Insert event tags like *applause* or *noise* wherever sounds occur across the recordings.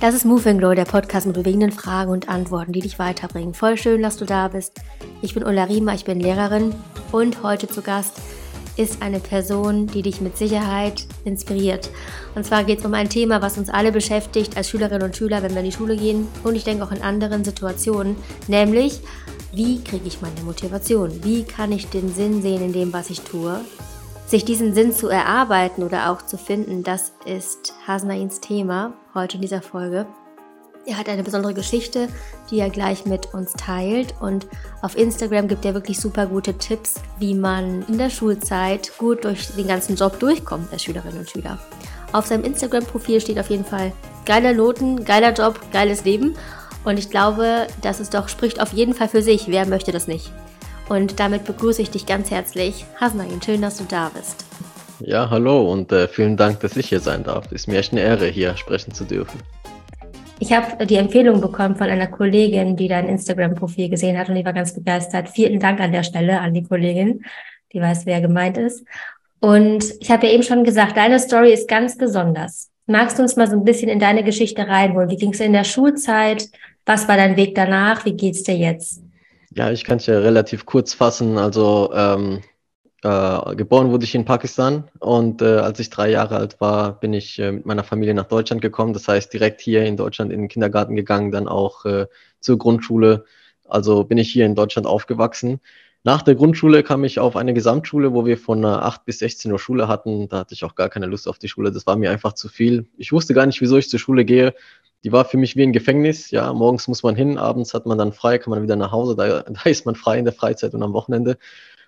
Das ist Move Glow, der Podcast mit bewegenden Fragen und Antworten, die dich weiterbringen. Voll schön, dass du da bist. Ich bin Ulla Riemer, ich bin Lehrerin und heute zu Gast ist eine Person, die dich mit Sicherheit inspiriert. Und zwar geht es um ein Thema, was uns alle beschäftigt als Schülerinnen und Schüler, wenn wir in die Schule gehen und ich denke auch in anderen Situationen, nämlich wie kriege ich meine Motivation? Wie kann ich den Sinn sehen in dem, was ich tue? Sich diesen Sinn zu erarbeiten oder auch zu finden, das ist Hasnains Thema heute in dieser Folge. Er hat eine besondere Geschichte, die er gleich mit uns teilt. Und auf Instagram gibt er wirklich super gute Tipps, wie man in der Schulzeit gut durch den ganzen Job durchkommt als Schülerinnen und Schüler. Auf seinem Instagram-Profil steht auf jeden Fall geiler Noten, geiler Job, geiles Leben. Und ich glaube, das ist doch, spricht auf jeden Fall für sich. Wer möchte das nicht? Und damit begrüße ich dich ganz herzlich. Hasnain, schön, dass du da bist. Ja, hallo und äh, vielen Dank, dass ich hier sein darf. Ist mir echt eine Ehre, hier sprechen zu dürfen. Ich habe die Empfehlung bekommen von einer Kollegin, die dein Instagram-Profil gesehen hat und die war ganz begeistert. Vielen Dank an der Stelle an die Kollegin, die weiß, wer gemeint ist. Und ich habe ja eben schon gesagt, deine Story ist ganz besonders. Magst du uns mal so ein bisschen in deine Geschichte reinholen? Wie ging es in der Schulzeit? Was war dein Weg danach? Wie geht's dir jetzt? Ja, ich kann es ja relativ kurz fassen. Also ähm, äh, geboren wurde ich in Pakistan und äh, als ich drei Jahre alt war, bin ich äh, mit meiner Familie nach Deutschland gekommen. Das heißt, direkt hier in Deutschland in den Kindergarten gegangen, dann auch äh, zur Grundschule. Also bin ich hier in Deutschland aufgewachsen. Nach der Grundschule kam ich auf eine Gesamtschule, wo wir von 8 bis 16 Uhr Schule hatten. Da hatte ich auch gar keine Lust auf die Schule. Das war mir einfach zu viel. Ich wusste gar nicht, wieso ich zur Schule gehe die war für mich wie ein Gefängnis. Ja, morgens muss man hin, abends hat man dann frei, kann man wieder nach Hause. Da, *laughs* da ist man frei in der Freizeit und am Wochenende.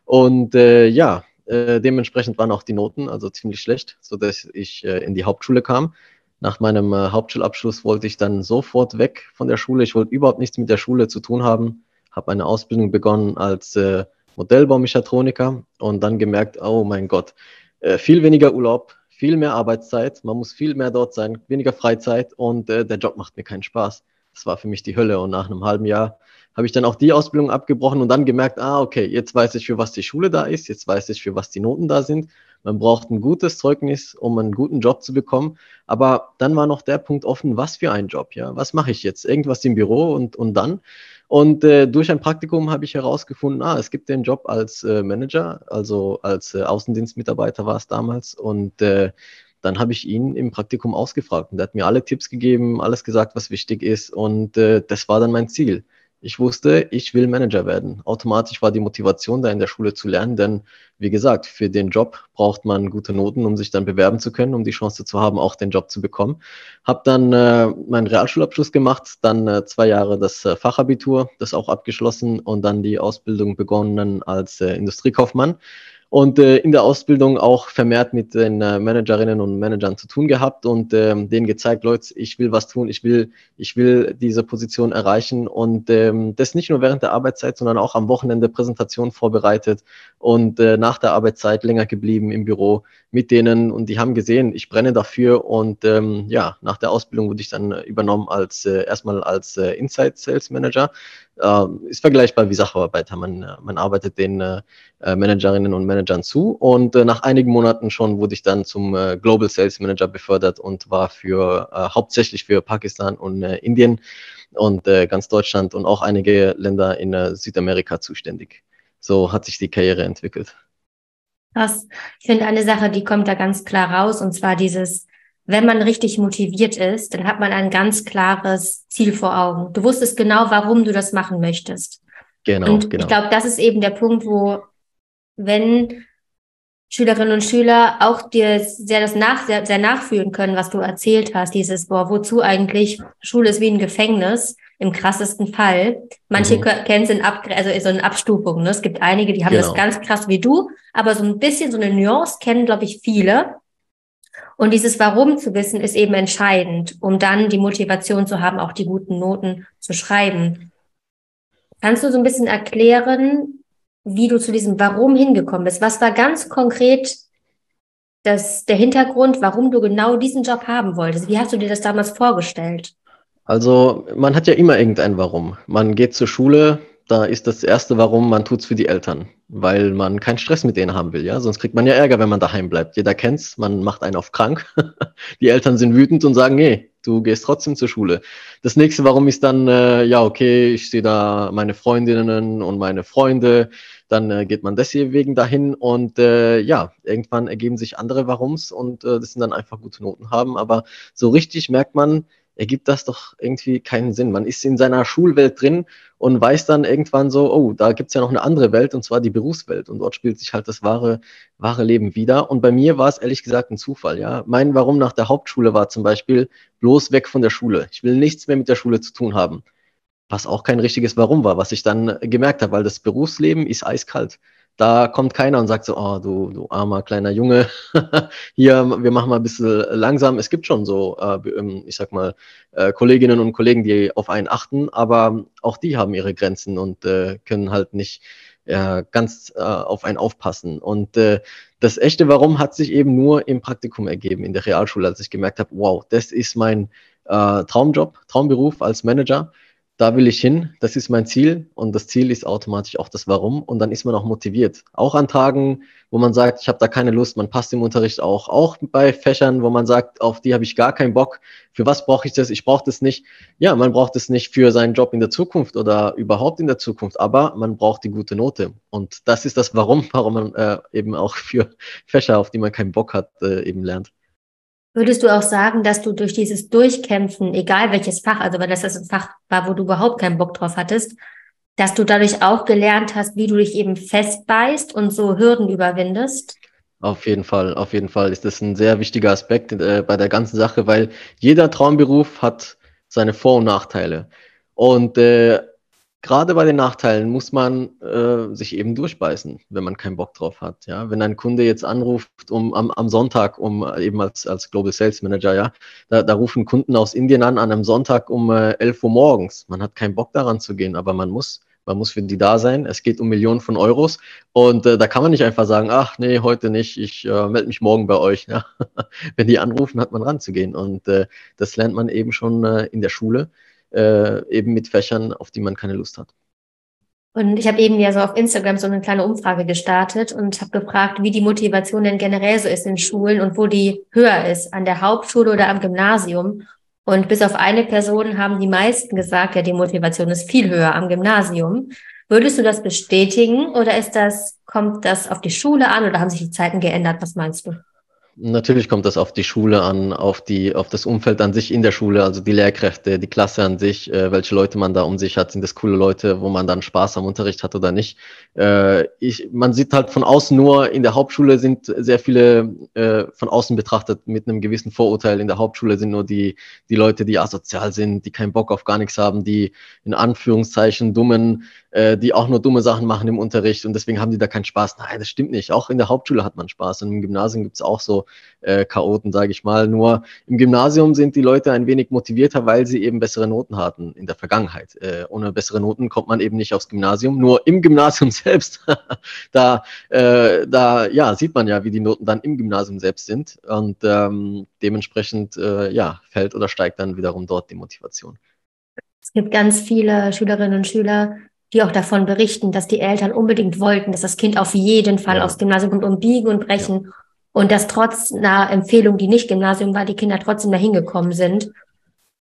Und äh, ja, äh, dementsprechend waren auch die Noten also ziemlich schlecht, so dass ich äh, in die Hauptschule kam. Nach meinem äh, Hauptschulabschluss wollte ich dann sofort weg von der Schule. Ich wollte überhaupt nichts mit der Schule zu tun haben. Habe eine Ausbildung begonnen als äh, Modellbaumechatroniker und dann gemerkt, oh mein Gott, äh, viel weniger Urlaub, viel mehr Arbeitszeit, man muss viel mehr dort sein, weniger Freizeit und äh, der Job macht mir keinen Spaß. Das war für mich die Hölle und nach einem halben Jahr habe ich dann auch die Ausbildung abgebrochen und dann gemerkt, ah, okay, jetzt weiß ich, für was die Schule da ist, jetzt weiß ich, für was die Noten da sind. Man braucht ein gutes Zeugnis, um einen guten Job zu bekommen. Aber dann war noch der Punkt offen, was für ein Job, ja? Was mache ich jetzt? Irgendwas im Büro und, und dann? Und äh, durch ein Praktikum habe ich herausgefunden, ah, es gibt den Job als äh, Manager, also als äh, Außendienstmitarbeiter war es damals. Und äh, dann habe ich ihn im Praktikum ausgefragt und er hat mir alle Tipps gegeben, alles gesagt, was wichtig ist. Und äh, das war dann mein Ziel. Ich wusste, ich will Manager werden. Automatisch war die Motivation da in der Schule zu lernen, denn wie gesagt, für den Job braucht man gute Noten, um sich dann bewerben zu können, um die Chance zu haben, auch den Job zu bekommen. Hab dann äh, meinen Realschulabschluss gemacht, dann äh, zwei Jahre das äh, Fachabitur, das auch abgeschlossen und dann die Ausbildung begonnen als äh, Industriekaufmann und äh, in der Ausbildung auch vermehrt mit den äh, Managerinnen und Managern zu tun gehabt und ähm, denen gezeigt, Leute, ich will was tun, ich will, ich will diese Position erreichen und ähm, das nicht nur während der Arbeitszeit, sondern auch am Wochenende Präsentationen vorbereitet und äh, nach der Arbeitszeit länger geblieben im Büro mit denen und die haben gesehen, ich brenne dafür und ähm, ja, nach der Ausbildung wurde ich dann übernommen als äh, erstmal als äh, Inside Sales Manager äh, ist vergleichbar wie Sacharbeiter. Man, äh, man arbeitet den äh, äh, Managerinnen und Managern zu und äh, nach einigen Monaten schon wurde ich dann zum äh, Global Sales Manager befördert und war für äh, hauptsächlich für Pakistan und äh, Indien und äh, ganz Deutschland und auch einige Länder in äh, Südamerika zuständig. So hat sich die Karriere entwickelt. Krass. Ich finde eine Sache, die kommt da ganz klar raus, und zwar dieses wenn man richtig motiviert ist, dann hat man ein ganz klares Ziel vor Augen. Du wusstest genau, warum du das machen möchtest. Genau, und genau. Ich glaube, das ist eben der Punkt, wo, wenn Schülerinnen und Schüler auch dir sehr das nach, sehr, sehr nachfühlen können, was du erzählt hast, dieses, boah, wozu eigentlich? Schule ist wie ein Gefängnis, im krassesten Fall. Manche mhm. kennen es in Ab also so eine Abstufung. Ne? Es gibt einige, die haben genau. das ganz krass wie du, aber so ein bisschen so eine Nuance kennen, glaube ich, viele. Und dieses Warum zu wissen, ist eben entscheidend, um dann die Motivation zu haben, auch die guten Noten zu schreiben. Kannst du so ein bisschen erklären, wie du zu diesem Warum hingekommen bist? Was war ganz konkret das, der Hintergrund, warum du genau diesen Job haben wolltest? Wie hast du dir das damals vorgestellt? Also man hat ja immer irgendein Warum. Man geht zur Schule, da ist das erste Warum, man tut's für die Eltern, weil man keinen Stress mit denen haben will, ja. Sonst kriegt man ja Ärger, wenn man daheim bleibt. Jeder kennt's, man macht einen auf krank. *laughs* die Eltern sind wütend und sagen, nee, du gehst trotzdem zur Schule. Das nächste Warum ist dann, äh, ja, okay, ich sehe da meine Freundinnen und meine Freunde, dann äh, geht man deswegen dahin und äh, ja, irgendwann ergeben sich andere Warums und äh, das sind dann einfach gute Noten haben. Aber so richtig merkt man, ergibt das doch irgendwie keinen Sinn. Man ist in seiner Schulwelt drin und weiß dann irgendwann so, oh, da gibt's ja noch eine andere Welt und zwar die Berufswelt und dort spielt sich halt das wahre, wahre Leben wieder. Und bei mir war es ehrlich gesagt ein Zufall, ja. Mein Warum nach der Hauptschule war zum Beispiel bloß weg von der Schule. Ich will nichts mehr mit der Schule zu tun haben. Was auch kein richtiges Warum war, was ich dann gemerkt habe, weil das Berufsleben ist eiskalt. Da kommt keiner und sagt so, oh, du, du armer kleiner Junge, *laughs* hier, wir machen mal ein bisschen langsam. Es gibt schon so, äh, ähm, ich sag mal, äh, Kolleginnen und Kollegen, die auf einen achten, aber auch die haben ihre Grenzen und äh, können halt nicht äh, ganz äh, auf einen aufpassen. Und äh, das echte Warum hat sich eben nur im Praktikum ergeben, in der Realschule, als ich gemerkt habe, wow, das ist mein Traumjob, Traumberuf als Manager da will ich hin, das ist mein Ziel und das Ziel ist automatisch auch das Warum und dann ist man auch motiviert. Auch an Tagen, wo man sagt, ich habe da keine Lust, man passt im Unterricht auch, auch bei Fächern, wo man sagt, auf die habe ich gar keinen Bock, für was brauche ich das, ich brauche das nicht. Ja, man braucht es nicht für seinen Job in der Zukunft oder überhaupt in der Zukunft, aber man braucht die gute Note und das ist das Warum, *laughs* warum man äh, eben auch für Fächer, auf die man keinen Bock hat, äh, eben lernt. Würdest du auch sagen, dass du durch dieses Durchkämpfen, egal welches Fach, also wenn das ein Fach war, wo du überhaupt keinen Bock drauf hattest, dass du dadurch auch gelernt hast, wie du dich eben festbeißt und so Hürden überwindest? Auf jeden Fall, auf jeden Fall ist das ein sehr wichtiger Aspekt äh, bei der ganzen Sache, weil jeder Traumberuf hat seine Vor- und Nachteile. Und äh, gerade bei den Nachteilen muss man äh, sich eben durchbeißen, wenn man keinen Bock drauf hat. Ja, wenn ein Kunde jetzt anruft um am, am Sonntag, um eben als als Global Sales Manager, ja, da, da rufen Kunden aus Indien an an einem Sonntag um äh, 11 Uhr morgens. Man hat keinen Bock daran zu gehen, aber man muss. Man muss für die da sein. Es geht um Millionen von Euros. Und äh, da kann man nicht einfach sagen, ach nee, heute nicht, ich äh, melde mich morgen bei euch. Ja? *laughs* Wenn die anrufen, hat man ranzugehen. Und äh, das lernt man eben schon äh, in der Schule äh, eben mit Fächern, auf die man keine Lust hat. Und ich habe eben ja so auf Instagram so eine kleine Umfrage gestartet und habe gefragt, wie die Motivation denn generell so ist in Schulen und wo die höher ist, an der Hauptschule oder am Gymnasium. Und bis auf eine Person haben die meisten gesagt, ja, die Motivation ist viel höher am Gymnasium. Würdest du das bestätigen oder ist das, kommt das auf die Schule an oder haben sich die Zeiten geändert? Was meinst du? Natürlich kommt das auf die Schule an, auf die, auf das Umfeld an sich in der Schule, also die Lehrkräfte, die Klasse an sich, äh, welche Leute man da um sich hat, sind das coole Leute, wo man dann Spaß am Unterricht hat oder nicht. Äh, ich, man sieht halt von außen nur, in der Hauptschule sind sehr viele äh, von außen betrachtet mit einem gewissen Vorurteil. In der Hauptschule sind nur die, die Leute, die asozial sind, die keinen Bock auf gar nichts haben, die in Anführungszeichen dummen äh, die auch nur dumme Sachen machen im Unterricht und deswegen haben die da keinen Spaß. Nein, das stimmt nicht. Auch in der Hauptschule hat man Spaß und im Gymnasium gibt's auch so äh, Chaoten, sage ich mal. Nur im Gymnasium sind die Leute ein wenig motivierter, weil sie eben bessere Noten hatten in der Vergangenheit. Äh, ohne bessere Noten kommt man eben nicht aufs Gymnasium. Nur im Gymnasium *laughs* selbst, da, äh, da ja, sieht man ja, wie die Noten dann im Gymnasium selbst sind und ähm, dementsprechend äh, ja, fällt oder steigt dann wiederum dort die Motivation. Es gibt ganz viele Schülerinnen und Schüler, die auch davon berichten, dass die Eltern unbedingt wollten, dass das Kind auf jeden Fall ja. aufs Gymnasium kommt, um Biegen und Brechen. Ja. Und dass trotz einer Empfehlung, die nicht Gymnasium war, die Kinder trotzdem dahin gekommen sind.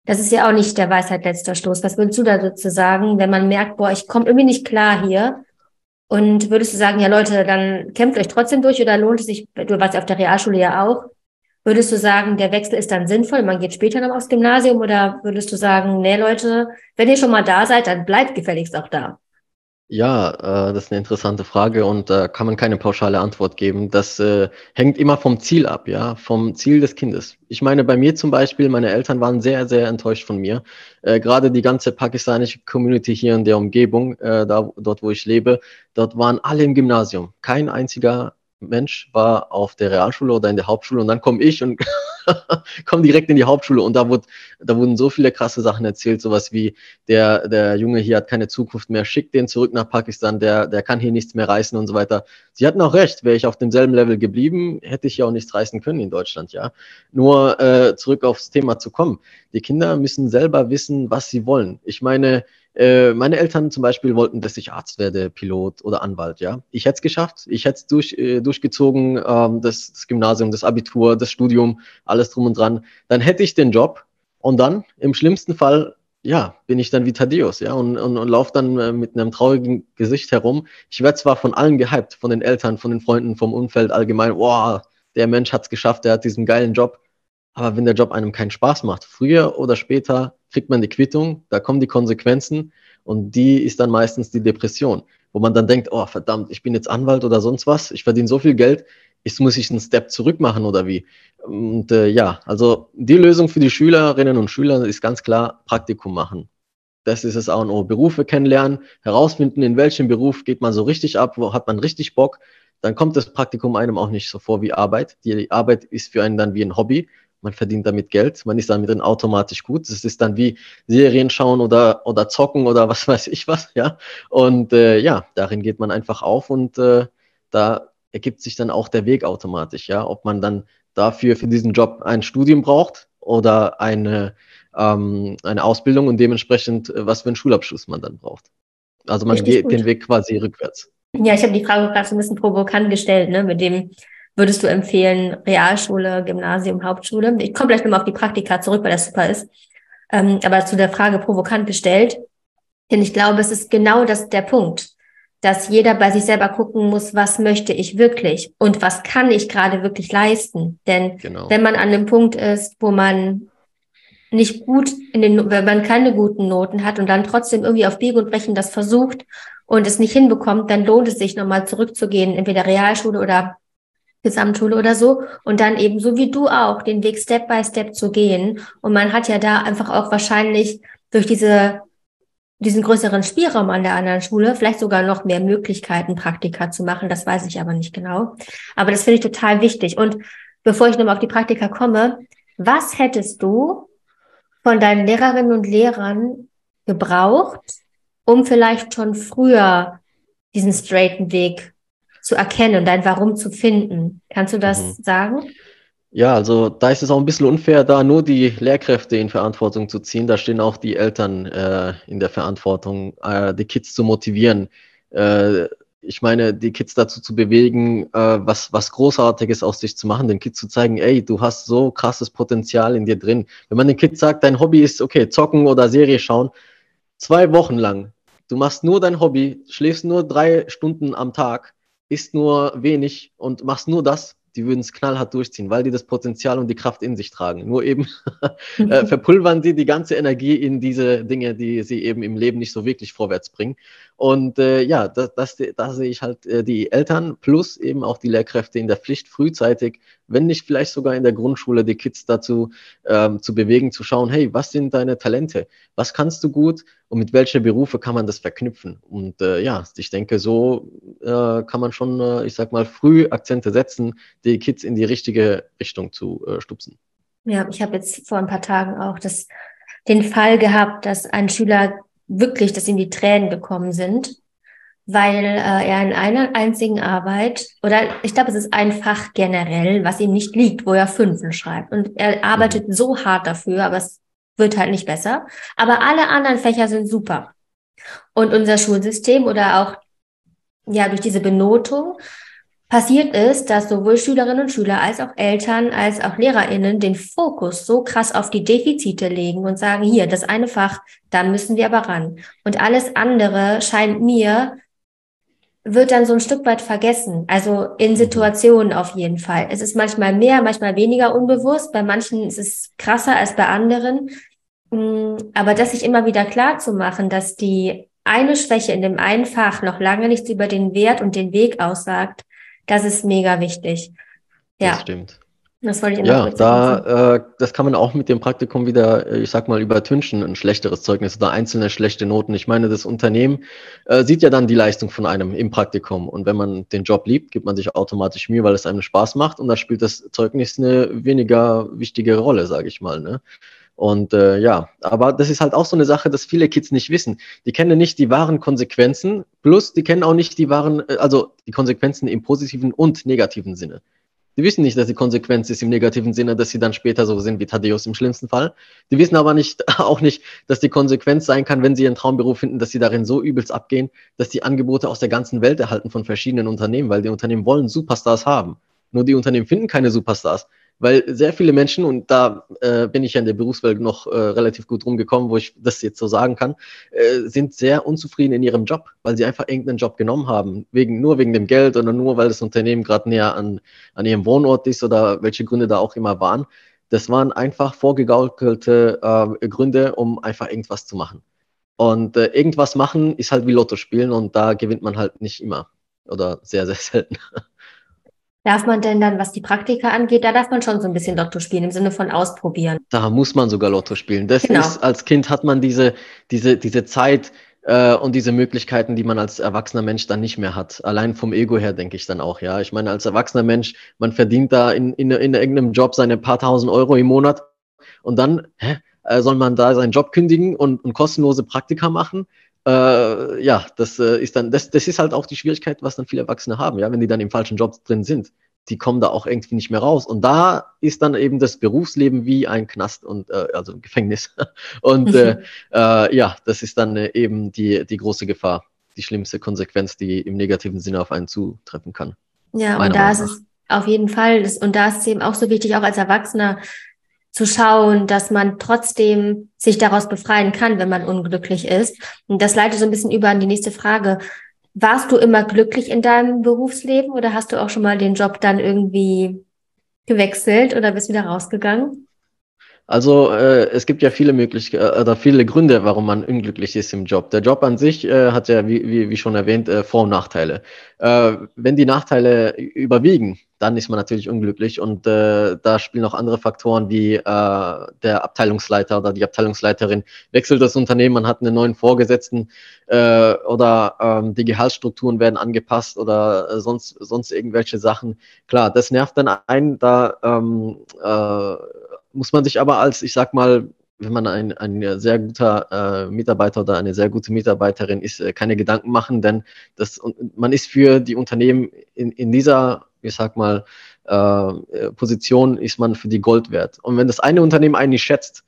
Das ist ja auch nicht der Weisheit letzter Stoß. Was würdest du dazu sagen, wenn man merkt, boah, ich komme irgendwie nicht klar hier? Und würdest du sagen, ja Leute, dann kämpft euch trotzdem durch oder lohnt es sich, du warst ja auf der Realschule ja auch, Würdest du sagen, der Wechsel ist dann sinnvoll, man geht später noch aufs Gymnasium oder würdest du sagen, nee Leute, wenn ihr schon mal da seid, dann bleibt gefälligst auch da? Ja, äh, das ist eine interessante Frage und da äh, kann man keine pauschale Antwort geben. Das äh, hängt immer vom Ziel ab, ja, vom Ziel des Kindes. Ich meine, bei mir zum Beispiel, meine Eltern waren sehr, sehr enttäuscht von mir. Äh, Gerade die ganze pakistanische Community hier in der Umgebung, äh, da, dort wo ich lebe, dort waren alle im Gymnasium. Kein einziger Mensch war auf der Realschule oder in der Hauptschule und dann komme ich und *laughs* komme direkt in die Hauptschule und da, wurde, da wurden so viele krasse Sachen erzählt, sowas wie der, der Junge hier hat keine Zukunft mehr, schickt den zurück nach Pakistan, der, der kann hier nichts mehr reißen und so weiter. Sie hatten auch recht, wäre ich auf demselben Level geblieben, hätte ich ja auch nichts reißen können in Deutschland, ja. Nur äh, zurück aufs Thema zu kommen. Die Kinder müssen selber wissen, was sie wollen. Ich meine, Äh, meine Eltern zum Beispiel wollten, dass ich Arzt werde, Pilot oder Anwalt, ja. Ich hätte es geschafft, ich hätte es durch, äh, durchgezogen, ähm, das, das Gymnasium, das Abitur, das Studium, alles drum und dran. Dann hätte ich den Job und dann im schlimmsten Fall ja, bin ich dann wie Thaddeus, ja, und, und, und laufe dann äh, mit einem traurigen Gesicht herum. Ich werde zwar von allen gehypt, von den Eltern, von den Freunden, vom Umfeld allgemein, wow, der Mensch hat's geschafft, der hat diesen geilen Job. Aber wenn der Job einem keinen Spaß macht, früher oder später kriegt man die Quittung, da kommen die Konsequenzen und die ist dann meistens die Depression, wo man dann denkt, oh verdammt, ich bin jetzt Anwalt oder sonst was, ich verdiene so viel Geld, ist, muss ich einen Step zurück machen oder wie? Und äh, ja, also die Lösung für die Schülerinnen und Schüler ist ganz klar Praktikum machen. Das ist es auch noch. Berufe kennenlernen, herausfinden, in welchem Beruf geht man so richtig ab, wo hat man richtig Bock. Dann kommt das Praktikum einem auch nicht so vor wie Arbeit. Die Arbeit ist für einen dann wie ein Hobby. Man verdient damit Geld, man ist damit dann automatisch gut. Das ist dann wie Serien schauen oder, oder zocken oder was *laughs* weiß ich was, ja. Und äh, ja, darin geht man einfach auf und äh, da ergibt sich dann auch der Weg automatisch, ja. Ob man dann dafür für diesen Job ein Studium braucht oder eine, ähm, eine Ausbildung und dementsprechend, äh, was für einen Schulabschluss man dann braucht. Also man Richtig geht gut. den Weg quasi rückwärts. Ja, ich habe die Frage gerade so ein bisschen provokant gestellt, ne? Mit dem würdest du empfehlen, Realschule, Gymnasium, Hauptschule? Ich komme gleich nochmal auf die Praktika zurück, weil das super ist. Ähm, aber zu der Frage provokant gestellt, denn ich glaube, es ist genau das der Punkt dass jeder bei sich selber gucken muss, was möchte ich wirklich und was kann ich gerade wirklich leisten. Denn genau. wenn man an dem Punkt ist, wo man nicht gut in den, wenn man keine guten Noten hat und dann trotzdem irgendwie auf Biegen und Brechen das versucht und es nicht hinbekommt, dann lohnt es sich nochmal zurückzugehen, entweder Realschule oder Gesamtschule oder so und dann eben so wie du auch den Weg Step by Step zu gehen. Und man hat ja da einfach auch wahrscheinlich durch diese diesen größeren Spielraum an der anderen Schule, vielleicht sogar noch mehr Möglichkeiten, Praktika zu machen. Das weiß ich aber nicht genau. Aber das finde ich total wichtig. Und bevor ich nochmal auf die Praktika komme, was hättest du von deinen Lehrerinnen und Lehrern gebraucht, um vielleicht schon früher diesen straighten Weg zu erkennen und dein Warum zu finden? Kannst du das mhm. sagen? Ja, also da ist es auch ein bisschen unfair, da nur die Lehrkräfte in Verantwortung zu ziehen. Da stehen auch die Eltern äh, in der Verantwortung, äh, die Kids zu motivieren. Äh, ich meine, die Kids dazu zu bewegen, äh, was, was Großartiges aus sich zu machen, den Kids zu zeigen, ey, du hast so krasses Potenzial in dir drin. Wenn man den Kids sagt, dein Hobby ist, okay, zocken oder Serie schauen, zwei Wochen lang, du machst nur dein Hobby, schläfst nur drei Stunden am Tag, isst nur wenig und machst nur das, die würden es knallhart durchziehen, weil die das Potenzial und die Kraft in sich tragen. Nur eben *laughs* äh, verpulvern sie die ganze Energie in diese Dinge, die sie eben im Leben nicht so wirklich vorwärts bringen. Und äh, ja, das, das, da sehe ich halt äh, die Eltern plus eben auch die Lehrkräfte in der Pflicht, frühzeitig, wenn nicht vielleicht sogar in der Grundschule, die Kids dazu ähm, zu bewegen, zu schauen, hey, was sind deine Talente? Was kannst du gut und mit welchen Berufe kann man das verknüpfen? Und äh, ja, ich denke, so äh, kann man schon, äh, ich sag mal, früh Akzente setzen, die Kids in die richtige Richtung zu äh, stupsen. Ja, ich habe jetzt vor ein paar Tagen auch das, den Fall gehabt, dass ein Schüler wirklich, dass ihm die Tränen gekommen sind, weil äh, er in einer einzigen Arbeit, oder ich glaube, es ist ein Fach generell, was ihm nicht liegt, wo er Fünfen schreibt. Und er arbeitet mhm. so hart dafür, aber es wird halt nicht besser. Aber alle anderen Fächer sind super. Und unser Schulsystem oder auch ja durch diese Benotung passiert ist, dass sowohl Schülerinnen und Schüler als auch Eltern als auch Lehrerinnen den Fokus so krass auf die Defizite legen und sagen, hier, das eine Fach, da müssen wir aber ran. Und alles andere scheint mir, wird dann so ein Stück weit vergessen. Also in Situationen auf jeden Fall. Es ist manchmal mehr, manchmal weniger unbewusst. Bei manchen ist es krasser als bei anderen. Mm, aber das sich immer wieder klar zu machen, dass die eine Schwäche in dem einen Fach noch lange nichts über den Wert und den Weg aussagt, das ist mega wichtig. Ja. Das stimmt. Das wollte ich Ja, da, äh, das kann man auch mit dem Praktikum wieder, äh, ich sag mal, übertünchen, ein schlechteres Zeugnis oder einzelne schlechte Noten. Ich meine, das Unternehmen äh, sieht ja dann die Leistung von einem im Praktikum. Und wenn man den Job liebt, gibt man sich automatisch Mühe, weil es einem Spaß macht. Und da spielt das Zeugnis eine weniger wichtige Rolle, sage ich mal. Ne? Und äh, ja, aber das ist halt auch so eine Sache, dass viele Kids nicht wissen. Die kennen nicht die wahren Konsequenzen, plus die kennen auch nicht die wahren, äh, also die Konsequenzen im positiven und negativen Sinne. Die wissen nicht, dass die Konsequenz ist im negativen Sinne, dass sie dann später so sind wie Thaddeus im schlimmsten Fall. Die wissen aber nicht, *laughs* auch nicht, dass die Konsequenz sein kann, wenn sie ihren Traumberuf finden, dass sie darin so übelst abgehen, dass die Angebote aus der ganzen Welt erhalten von verschiedenen Unternehmen, weil die Unternehmen wollen Superstars haben. Nur die Unternehmen finden keine Superstars weil sehr viele Menschen, und da äh, bin ich ja in der Berufswelt noch äh, relativ gut rumgekommen, wo ich das jetzt so sagen kann, äh, sind sehr unzufrieden in ihrem Job, weil sie einfach irgendeinen Job genommen haben, wegen, nur wegen dem Geld oder nur weil das Unternehmen gerade näher an, an ihrem Wohnort ist oder welche Gründe da auch immer waren. Das waren einfach vorgegaukelte äh, Gründe, um einfach irgendwas zu machen. Und äh, irgendwas machen ist halt wie Lotto spielen und da gewinnt man halt nicht immer oder sehr, sehr selten. *laughs* Darf man denn dann, was die Praktika angeht, da darf man schon so ein bisschen Lotto spielen, im Sinne von ausprobieren? Da muss man sogar Lotto spielen. Das genau. ist, als Kind hat man diese, diese, diese Zeit äh, und diese Möglichkeiten, die man als erwachsener Mensch dann nicht mehr hat. Allein vom Ego her denke ich dann auch, ja. Ich meine, als erwachsener Mensch, man verdient da in, in, in irgendeinem Job seine paar tausend Euro im Monat und dann, hä? Äh, soll man da seinen Job kündigen und, und kostenlose Praktika machen? Äh, ja, das äh, ist dann, das, das ist halt auch die Schwierigkeit, was dann viele Erwachsene haben, ja, wenn die dann im falschen Job drin sind. Die kommen da auch irgendwie nicht mehr raus. Und da ist dann eben das Berufsleben wie ein Knast und äh, also Gefängnis. *laughs* Und äh, mhm. äh, ja, das ist dann äh, eben die, die große Gefahr, die schlimmste Konsequenz, die im negativen Sinne auf einen zutreffen kann. Ja, und da ist es auf jeden Fall, das, und da ist es eben auch so wichtig, auch als Erwachsener zu schauen, dass man trotzdem sich daraus befreien kann, wenn man unglücklich ist. Und das leitet so ein bisschen über an die nächste Frage. Warst du immer glücklich in deinem Berufsleben oder hast du auch schon mal den Job dann irgendwie gewechselt oder bist wieder rausgegangen? Also äh, es gibt ja viele Möglichkeiten äh, oder viele Gründe, warum man unglücklich ist im Job. Der Job an sich äh, hat ja, wie, wie, wie schon erwähnt, äh, Vor- und Nachteile. Äh, wenn die Nachteile überwiegen, dann ist man natürlich unglücklich und äh, da spielen auch andere Faktoren wie äh, der Abteilungsleiter oder die Abteilungsleiterin wechselt das Unternehmen, man hat einen neuen Vorgesetzten äh, oder ähm, die Gehaltsstrukturen werden angepasst oder äh, sonst sonst irgendwelche Sachen. Klar, das nervt dann ein, da ähm, äh, muss man sich aber als, ich sag mal, wenn man ein, ein sehr guter äh, Mitarbeiter oder eine sehr gute Mitarbeiterin ist, äh, keine Gedanken machen, denn das, man ist für die Unternehmen in, in dieser, ich sag mal, äh, Position ist man für die Gold wert. Und wenn das eine Unternehmen einen nicht schätzt,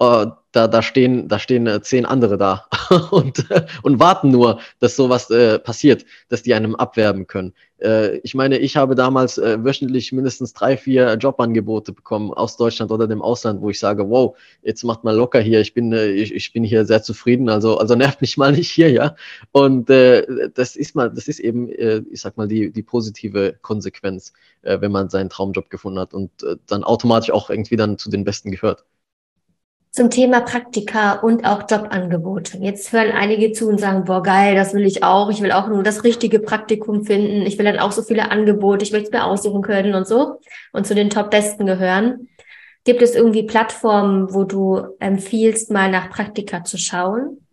äh, da, da stehen, da stehen äh, zehn andere da *laughs* und, äh, und warten nur, dass sowas äh, passiert, dass die einem abwerben können. Äh, ich meine, ich habe damals äh, wöchentlich mindestens drei, vier Jobangebote bekommen aus Deutschland oder dem Ausland, wo ich sage, wow, jetzt macht mal locker hier, ich bin, äh, ich, ich bin hier sehr zufrieden, also, also nervt mich mal nicht hier, ja. Und äh, das ist mal, das ist eben, äh, ich sag mal, die, die positive Konsequenz, äh, wenn man seinen Traumjob gefunden hat und äh, dann automatisch auch irgendwie dann zu den Besten gehört zum Thema Praktika und auch Jobangebote. Jetzt hören einige zu und sagen, boah, geil, das will ich auch. Ich will auch nur das richtige Praktikum finden. Ich will dann auch so viele Angebote. Ich möchte es mir aussuchen können und so. Und zu den Top-Besten gehören. Gibt es irgendwie Plattformen, wo du empfiehlst, mal nach Praktika zu schauen?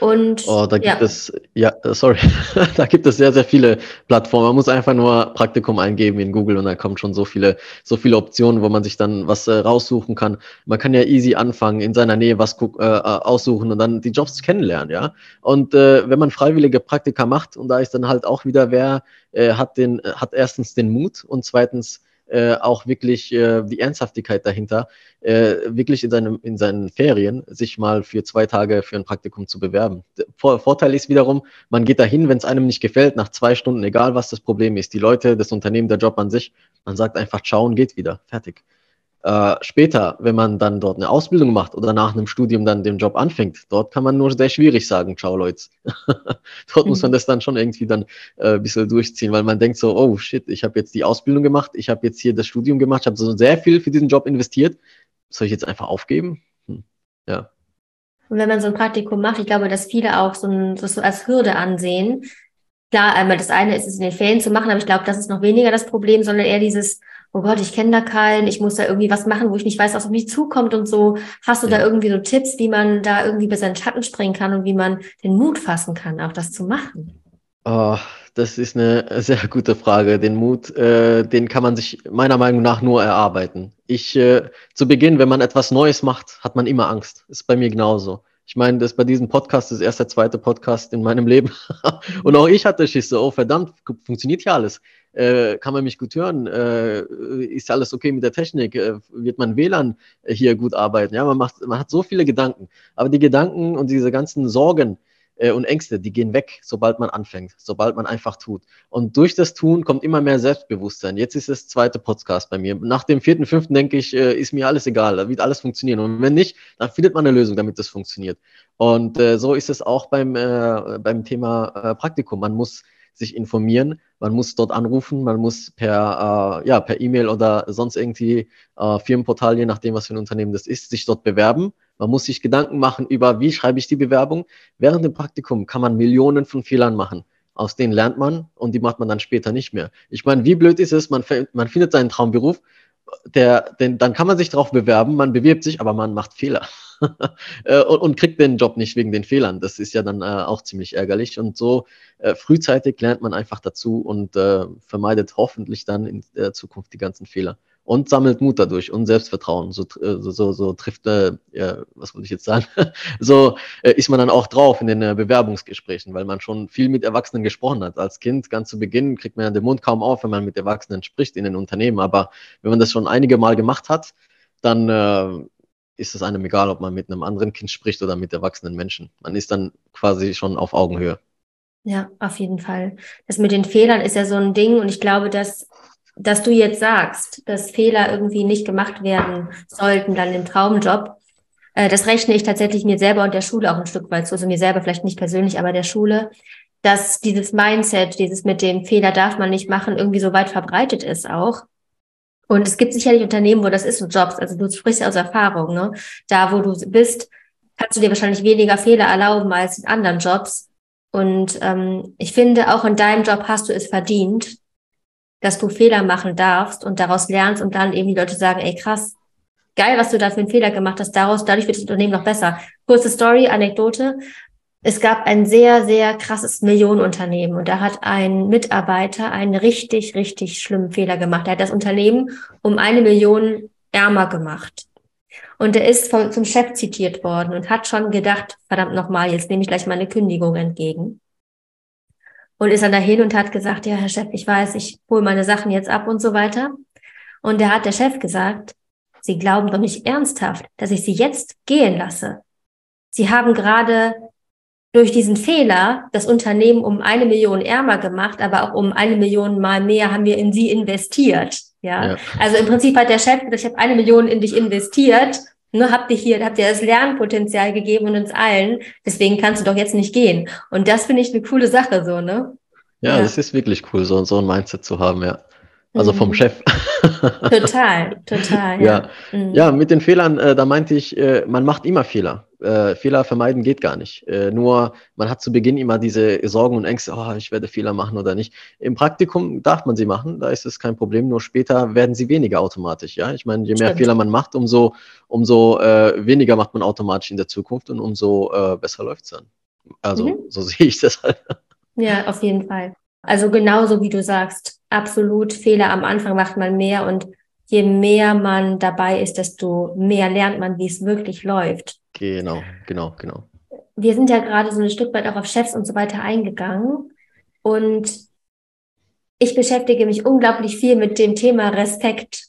Und oh, da gibt ja. es, ja, sorry, *laughs* da gibt es sehr, sehr viele Plattformen. Man muss einfach nur Praktikum eingeben in Google und da kommen schon so viele, so viele Optionen, wo man sich dann was äh, raussuchen kann. Man kann ja easy anfangen, in seiner Nähe was äh, aussuchen und dann die Jobs kennenlernen, ja. Und äh, wenn man freiwillige Praktika macht, und da ist dann halt auch wieder, wer äh, hat den, hat erstens den Mut und zweitens äh, auch wirklich äh, die Ernsthaftigkeit dahinter, äh, wirklich in, seinem, in seinen Ferien sich mal für zwei Tage für ein Praktikum zu bewerben. Vor, Vorteil ist wiederum, man geht dahin, wenn es einem nicht gefällt, nach zwei Stunden, egal was das Problem ist, die Leute, das Unternehmen, der Job an sich, man sagt einfach, ciao und geht wieder, fertig. Äh, später, wenn man dann dort eine Ausbildung macht oder nach einem Studium dann den Job anfängt, dort kann man nur sehr schwierig sagen, ciao Leute. *laughs* dort mhm. muss man das dann schon irgendwie dann äh, ein bisschen durchziehen, weil man denkt so, oh shit, ich habe jetzt die Ausbildung gemacht, ich habe jetzt hier das Studium gemacht, ich habe so sehr viel für diesen Job investiert, soll ich jetzt einfach aufgeben? Hm. Ja. Und wenn man so ein Praktikum macht, ich glaube, dass viele auch so, ein, das so als Hürde ansehen. Klar, einmal das eine ist es in den Ferien zu machen, aber ich glaube, das ist noch weniger das Problem, sondern eher dieses, oh Gott, ich kenne da keinen, ich muss da irgendwie was machen, wo ich nicht weiß, was auf mich zukommt und so. Hast du ja. da irgendwie so Tipps, wie man da irgendwie bei seinen Schatten springen kann und wie man den Mut fassen kann, auch das zu machen? Oh, das ist eine sehr gute Frage. Den Mut, äh, den kann man sich meiner Meinung nach nur erarbeiten. Ich, äh, zu Beginn, wenn man etwas Neues macht, hat man immer Angst. Ist bei mir genauso. Ich meine, das bei diesem Podcast ist erst der zweite Podcast in meinem Leben. *laughs* und auch ich hatte Schiss, oh verdammt, funktioniert hier alles. Äh, kann man mich gut hören? Äh, ist alles okay mit der Technik? Äh, wird mein WLAN hier gut arbeiten? Ja, man macht, man hat so viele Gedanken. Aber die Gedanken und diese ganzen Sorgen, äh, und Ängste, die gehen weg, sobald man anfängt, sobald man einfach tut. Und durch das Tun kommt immer mehr Selbstbewusstsein. Jetzt ist das zweite Podcast bei mir. Nach dem vierten, fünften denke ich, äh, ist mir alles egal, da wird alles funktionieren. Und wenn nicht, dann findet man eine Lösung, damit das funktioniert. Und äh, so ist es auch beim, äh, beim Thema äh, Praktikum. Man muss sich informieren, man muss dort anrufen, man muss per äh, ja per E-Mail oder sonst irgendwie äh, Firmenportal, je nachdem was für ein Unternehmen das ist, sich dort bewerben man muss sich Gedanken machen über, wie schreibe ich die Bewerbung. Während dem Praktikum kann man Millionen von Fehlern machen. Aus denen lernt man und die macht man dann später nicht mehr. Ich meine, wie blöd ist es, man, man findet seinen Traumberuf, der, den, dann kann man sich darauf bewerben, man bewirbt sich, aber man macht Fehler *laughs* äh, und, und, kriegt den Job nicht wegen den Fehlern. Das ist ja dann äh, auch ziemlich ärgerlich. Und so äh, frühzeitig lernt man einfach dazu und äh, vermeidet hoffentlich dann in der Zukunft die ganzen Fehler und sammelt Mut dadurch und Selbstvertrauen. So, äh, so, so, so trifft, äh, ja, was wollte ich jetzt sagen, *laughs* so äh, ist man dann auch drauf in den äh, Bewerbungsgesprächen, weil man schon viel mit Erwachsenen gesprochen hat. Als Kind ganz zu Beginn kriegt man den Mund kaum auf, wenn man mit Erwachsenen spricht in den Unternehmen. Aber wenn man das schon einige Mal gemacht hat, dann äh, ist es einem egal, ob man mit einem anderen Kind spricht oder mit erwachsenen Menschen. Man ist dann quasi schon auf Augenhöhe. Ja, auf jeden Fall. Das mit den Fehlern ist ja so ein Ding und ich glaube, dass dass du jetzt sagst, dass Fehler irgendwie nicht gemacht werden sollten, dann im Traumjob, äh, das rechne ich tatsächlich mir selber und der Schule auch ein Stück weit zu, also mir selber vielleicht nicht persönlich, aber der Schule, dass dieses Mindset, dieses mit dem Fehler darf man nicht machen, irgendwie so weit verbreitet ist auch. Und es gibt sicherlich Unternehmen, wo das ist, so Jobs, also du sprichst ja aus Erfahrung, ne? Da, wo du bist, kannst du dir wahrscheinlich weniger Fehler erlauben als in anderen Jobs. Und ähm, ich finde, auch in deinem Job hast du es verdient, dass du Fehler machen darfst und daraus lernst und dann eben die Leute sagen, ey krass, geil, was du da für einen Fehler gemacht hast, daraus, dadurch wird das Unternehmen noch besser. Kurze Story, Anekdote. Es gab ein sehr, sehr krasses Millionenunternehmen und da hat ein Mitarbeiter einen richtig, richtig schlimmen Fehler gemacht. Er hat das Unternehmen um eine Million ärmer gemacht. Und er ist von, zum Chef zitiert worden und hat schon gedacht, verdammt nochmal, jetzt nehme ich gleich meine Kündigung entgegen und ist dann dahin und hat gesagt, ja, Herr Chef, ich weiß, ich hole meine Sachen jetzt ab und so weiter. Und da hat der Chef gesagt, Sie glauben doch nicht ernsthaft, dass ich Sie jetzt gehen lasse. Sie haben gerade durch diesen Fehler das Unternehmen um eine Million ärmer gemacht, aber auch um eine Million mal mehr haben wir in Sie investiert. Ja, ja. also im Prinzip hat der Chef gesagt, ich habe eine Million in dich investiert Ne, habt ihr hier, habt ihr das Lernpotenzial gegeben und uns allen, deswegen kannst du doch jetzt nicht gehen. Und das finde ich eine coole Sache, so, ne? Ja, ja, das ist wirklich cool, so, so ein Mindset zu haben, ja. Also vom mhm. Chef. *laughs* Total, total. Ja, ja. Mhm. ja mit den Fehlern, äh, da meinte ich, äh, man macht immer Fehler. Äh, Fehler vermeiden geht gar nicht. Äh, nur man hat zu Beginn immer diese Sorgen und Ängste, oh, ich werde Fehler machen oder nicht. Im Praktikum darf man sie machen, da ist es kein Problem. Nur später werden sie weniger automatisch. Ja, ich meine, je mehr Stimmt. Fehler man macht, umso umso äh, weniger macht man automatisch in der Zukunft und umso äh, besser läuft es dann. Also mhm. so *laughs* sehe ich das halt. Ja, auf jeden Fall. Also genauso wie du sagst, absolut Fehler am Anfang macht man mehr und je mehr man dabei ist, desto mehr lernt man, wie es wirklich läuft. Genau, genau, genau. Wir sind ja gerade so ein Stück weit auch auf Chefs und so weiter eingegangen und ich beschäftige mich unglaublich viel mit dem Thema Respekt.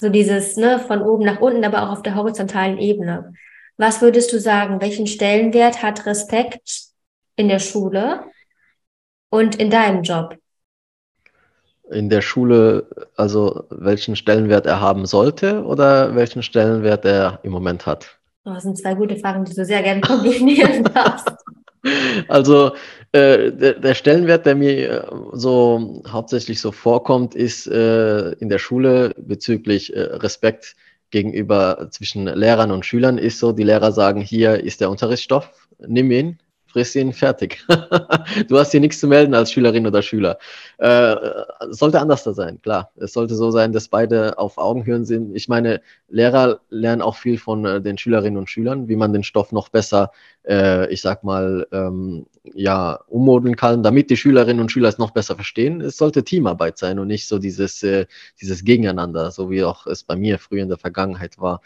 So dieses, ne, von oben nach unten, aber auch auf der horizontalen Ebene. Was würdest du sagen? Welchen Stellenwert hat Respekt in der Schule und in deinem Job? In der Schule, also welchen Stellenwert er haben sollte oder welchen Stellenwert er im Moment hat? Oh, das sind zwei gute Fragen, die du sehr gerne kombinieren *laughs* darfst. Also äh, der, der, Stellenwert, der mir äh, so hauptsächlich so vorkommt, ist äh, in der Schule bezüglich äh, Respekt gegenüber zwischen Lehrern und Schülern, ist so, die Lehrer sagen, hier ist der Unterrichtsstoff, nimm ihn, friss ihn, fertig. *laughs* du hast hier nichts zu melden als Schülerin oder Schüler. Äh, sollte anders da sein, klar. Es sollte so sein, dass beide auf Augenhöhe sind. Ich meine, Lehrer lernen auch viel von äh, den Schülerinnen und Schülern, wie man den Stoff noch besser, äh, ich sag mal, ähm, ja, ummodeln kann, damit die Schülerinnen und Schüler es noch besser verstehen. Es sollte Teamarbeit sein und nicht so dieses, äh, dieses Gegeneinander, so wie auch es bei mir früher in der Vergangenheit war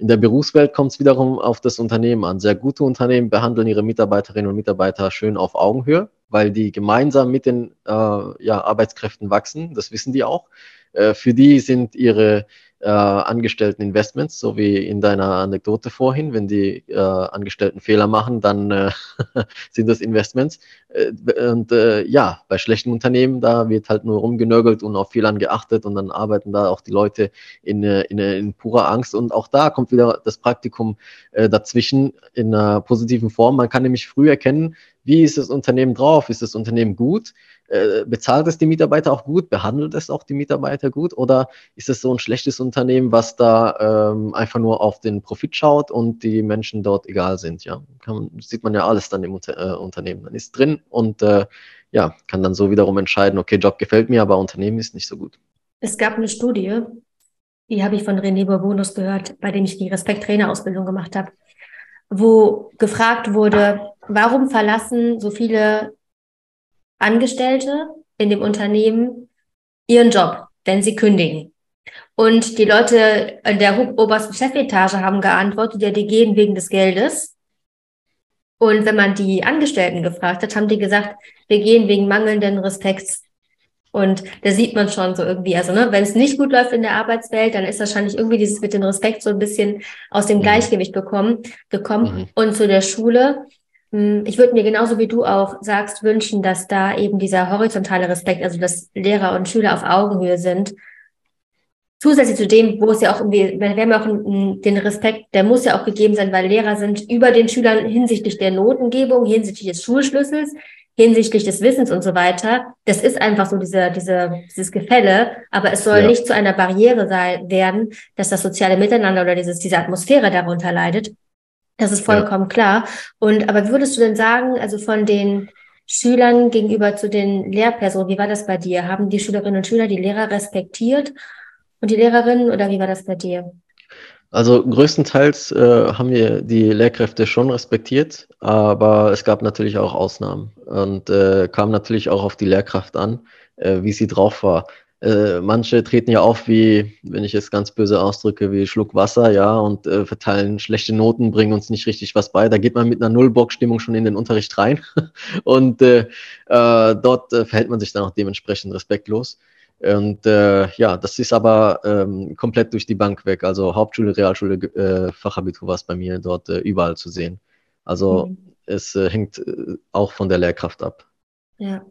In der Berufswelt kommt es wiederum auf das Unternehmen an. Sehr gute Unternehmen behandeln ihre Mitarbeiterinnen und Mitarbeiter schön auf Augenhöhe, weil die gemeinsam mit den äh, ja, Arbeitskräften wachsen. Das wissen die auch. Äh, für die sind ihre äh, Angestellten Investments, so wie in deiner Anekdote vorhin. Wenn die äh, Angestellten Fehler machen, dann äh, *laughs* sind das Investments. Äh, und äh, ja, bei schlechten Unternehmen, da wird halt nur rumgenörgelt und auf Fehlern geachtet und dann arbeiten da auch die Leute in, äh, in, in purer Angst. Und auch da kommt wieder das Praktikum dazwischen in einer positiven Form. Man kann nämlich früh erkennen, wie ist das Unternehmen drauf? Ist das Unternehmen gut? Äh, bezahlt es die Mitarbeiter auch gut? Behandelt es auch die Mitarbeiter gut? Oder ist es so ein schlechtes Unternehmen, was da ähm, einfach nur auf den Profit schaut und die Menschen dort egal sind? Ja, kann, sieht man ja alles dann im Unter äh, Unternehmen. Man ist drin und äh, ja, kann dann so wiederum entscheiden, okay, Job gefällt mir, aber Unternehmen ist nicht so gut. Es gab eine Studie, die habe ich von René Bourbonus gehört, bei dem ich die Respekt-Trainer-Ausbildung gemacht habe, wo gefragt wurde, warum verlassen so viele Angestellte in dem Unternehmen ihren Job, wenn sie kündigen? Und die Leute in der obersten Chefetage haben geantwortet, ja, die gehen wegen des Geldes. Und wenn man die Angestellten gefragt hat, haben die gesagt, wir gehen wegen mangelnden Respekts. Und da sieht man schon so irgendwie, also ne, wenn es nicht gut läuft in der Arbeitswelt, dann ist wahrscheinlich irgendwie dieses mit dem Respekt so ein bisschen aus dem mhm. Gleichgewicht bekommen, gekommen. Mhm. Und zu der Schule, ich würde mir genauso wie du auch sagst, wünschen, dass da eben dieser horizontale Respekt, also dass Lehrer und Schüler auf Augenhöhe sind. Zusätzlich zu dem, wo es ja auch irgendwie, wir haben ja auch den Respekt, der muss ja auch gegeben sein, weil Lehrer sind über den Schülern hinsichtlich der Notengebung, hinsichtlich des Schulschlüssels, hinsichtlich des Wissens und so weiter. Das ist einfach so diese, diese, dieses Gefälle, aber es soll ja. nicht zu einer Barriere sein, werden, dass das soziale Miteinander oder dieses, diese Atmosphäre darunter leidet. Das ist vollkommen ja. klar. Und aber würdest du denn sagen, also von den Schülern gegenüber zu den Lehrpersonen, wie war das bei dir? Haben die Schülerinnen und Schüler die Lehrer respektiert und die Lehrerinnen oder wie war das bei dir? Also größtenteils äh, haben wir die Lehrkräfte schon respektiert, aber es gab natürlich auch Ausnahmen und äh, kam natürlich auch auf die Lehrkraft an, äh, wie sie drauf war. Äh, manche treten ja auf wie, wenn ich es ganz böse ausdrücke, wie Schluck Wasser, ja, und äh, verteilen schlechte Noten, bringen uns nicht richtig was bei. Da geht man mit einer Nullbock-Stimmung schon in den Unterricht rein *laughs* und äh, äh, dort äh, verhält man sich dann auch dementsprechend respektlos. Und ja, das ist aber ähm, komplett durch die Bank weg. Also Hauptschule, Realschule, Fachabitur war es bei mir dort überall zu sehen. Also mhm. es hängt auch von der Lehrkraft ab. Ja.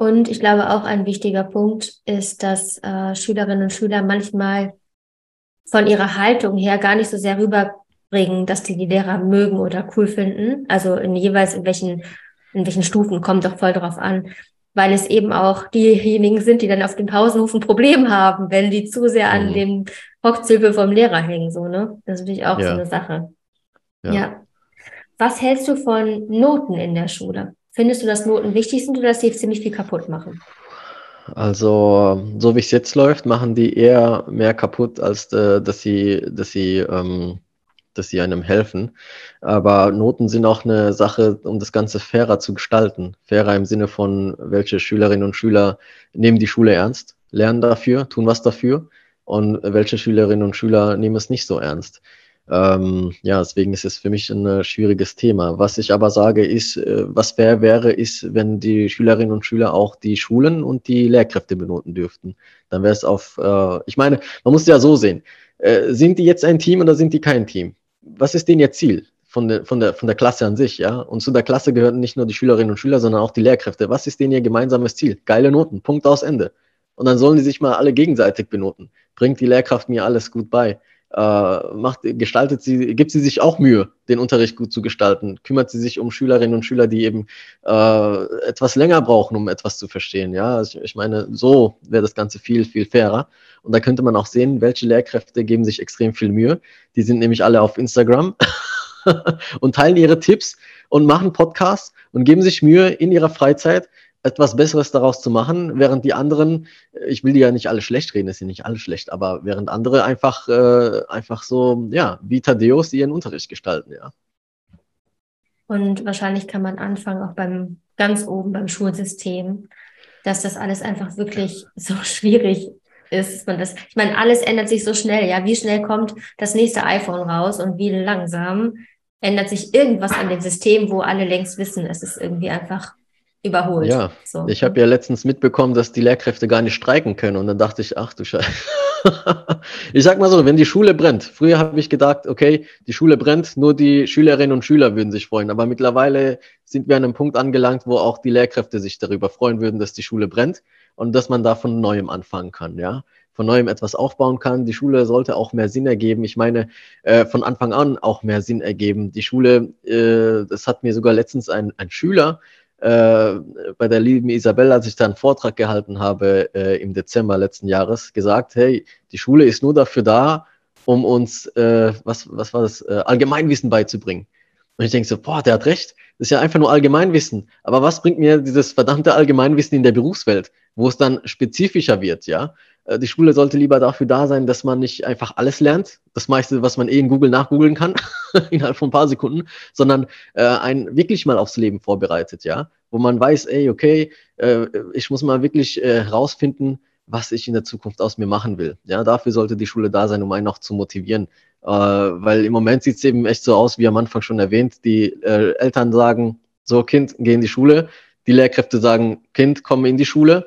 Und ich glaube auch ein wichtiger Punkt ist, dass äh, Schülerinnen und Schüler manchmal von ihrer Haltung her gar nicht so sehr rüberbringen, dass die die Lehrer mögen oder cool finden. Also in jeweils in welchen in welchen Stufen kommt doch voll drauf an, weil es eben auch diejenigen sind, die dann auf dem Pausenhof ein Problem haben, wenn die zu sehr an mhm. dem Hockzilbe vom Lehrer hängen, so, ne? Das ist natürlich auch ja. so eine Sache. Ja. ja. Was hältst du von Noten in der Schule? Findest du, dass Noten wichtig sind oder dass die ziemlich viel kaputt machen? Also, so wie es jetzt läuft, machen die eher mehr kaputt, als äh, dass sie, dass sie, ähm, dass sie einem helfen. Aber Noten sind auch eine Sache, um das Ganze fairer zu gestalten. Fairer im Sinne von, welche Schülerinnen und Schüler nehmen die Schule ernst, lernen dafür, tun was dafür und welche Schülerinnen und Schüler nehmen es nicht so ernst. Ähm, ja, deswegen ist es für mich ein äh, schwieriges Thema. Was ich aber sage, ist, äh, was fair wäre, ist, wenn die Schülerinnen und Schüler auch die Schulen und die Lehrkräfte benoten dürften. Dann wäre es auf, äh, ich meine, man muss ja so sehen, äh, sind die jetzt ein Team oder sind die kein Team? Was ist denn ihr Ziel? Von der, von, der, von der Klasse an sich, ja. Und zu der Klasse gehören nicht nur die Schülerinnen und Schüler, sondern auch die Lehrkräfte. Was ist denn ihr gemeinsames Ziel? Geile Noten, Punkt aus Ende. Und dann sollen die sich mal alle gegenseitig benoten. Bringt die Lehrkraft mir alles gut bei macht, gestaltet sie, gibt sie sich auch Mühe, den Unterricht gut zu gestalten? Kümmert sie sich um Schülerinnen und Schüler, die eben äh, etwas länger brauchen, um etwas zu verstehen? Ja, also ich, ich meine, so wäre das Ganze viel, viel fairer. Und da könnte man auch sehen, welche Lehrkräfte geben sich extrem viel Mühe. Die sind nämlich alle auf Instagram *laughs* und teilen ihre Tipps und machen Podcasts und geben sich Mühe in ihrer Freizeit, etwas Besseres daraus zu machen, während die anderen, äh, ich will die ja nicht alle schlecht reden, ist ja nicht alle schlecht, aber während andere einfach, äh, einfach so, ja, wie Thaddeus ihren Unterricht gestalten, ja. Und wahrscheinlich kann man anfangen, auch beim ganz oben beim Schulsystem, dass das alles einfach wirklich *laughs* so schwierig ist. Man das, ich meine, alles ändert sich so schnell, ja. Wie schnell kommt das nächste iPhone raus und wie langsam ändert sich irgendwas an dem System, wo alle längst wissen, es ist irgendwie einfach überholt. Ja, so. ich habe ja letztens mitbekommen, dass die Lehrkräfte gar nicht streiken können und dann dachte ich, ach du Scheiße. *laughs* ich sag mal so, wenn die Schule brennt, früher habe ich gedacht, okay, die Schule brennt, nur die Schülerinnen und Schüler würden sich freuen, aber mittlerweile sind wir an einem Punkt angelangt, wo auch die Lehrkräfte sich darüber freuen würden, dass die Schule brennt und dass man da von neuem anfangen kann, ja von neuem etwas aufbauen kann. Die Schule sollte auch mehr Sinn ergeben. Ich meine, äh, von Anfang an auch mehr Sinn ergeben. Die Schule, äh, das hat mir sogar letztens ein, ein Schüler äh, bei der lieben Isabelle, als ich da einen Vortrag gehalten habe äh, im Dezember letzten Jahres, gesagt, hey, die Schule ist nur dafür da, um uns, äh, was, was war das, äh, Allgemeinwissen beizubringen. Und ich denke so, boah, der hat recht, das ist ja einfach nur Allgemeinwissen. Aber was bringt mir dieses verdammte Allgemeinwissen in der Berufswelt, wo es dann spezifischer wird, ja? Äh, die Schule sollte lieber dafür da sein, dass man nicht einfach alles lernt, das meiste, was man eh in Google nachgoogeln kann, *laughs* innerhalb von ein paar Sekunden, sondern äh, einen wirklich mal aufs Leben vorbereitet, ja, wo man weiß, ey, okay, äh, ich muss mal wirklich äh, herausfinden, was ich in der Zukunft aus mir machen will. Ja, dafür sollte die Schule da sein, um einen auch zu motivieren. Äh, weil im Moment sieht es eben echt so aus, wie am Anfang schon erwähnt, die äh, Eltern sagen, so Kind, geh in die Schule, die Lehrkräfte sagen, Kind, komm in die Schule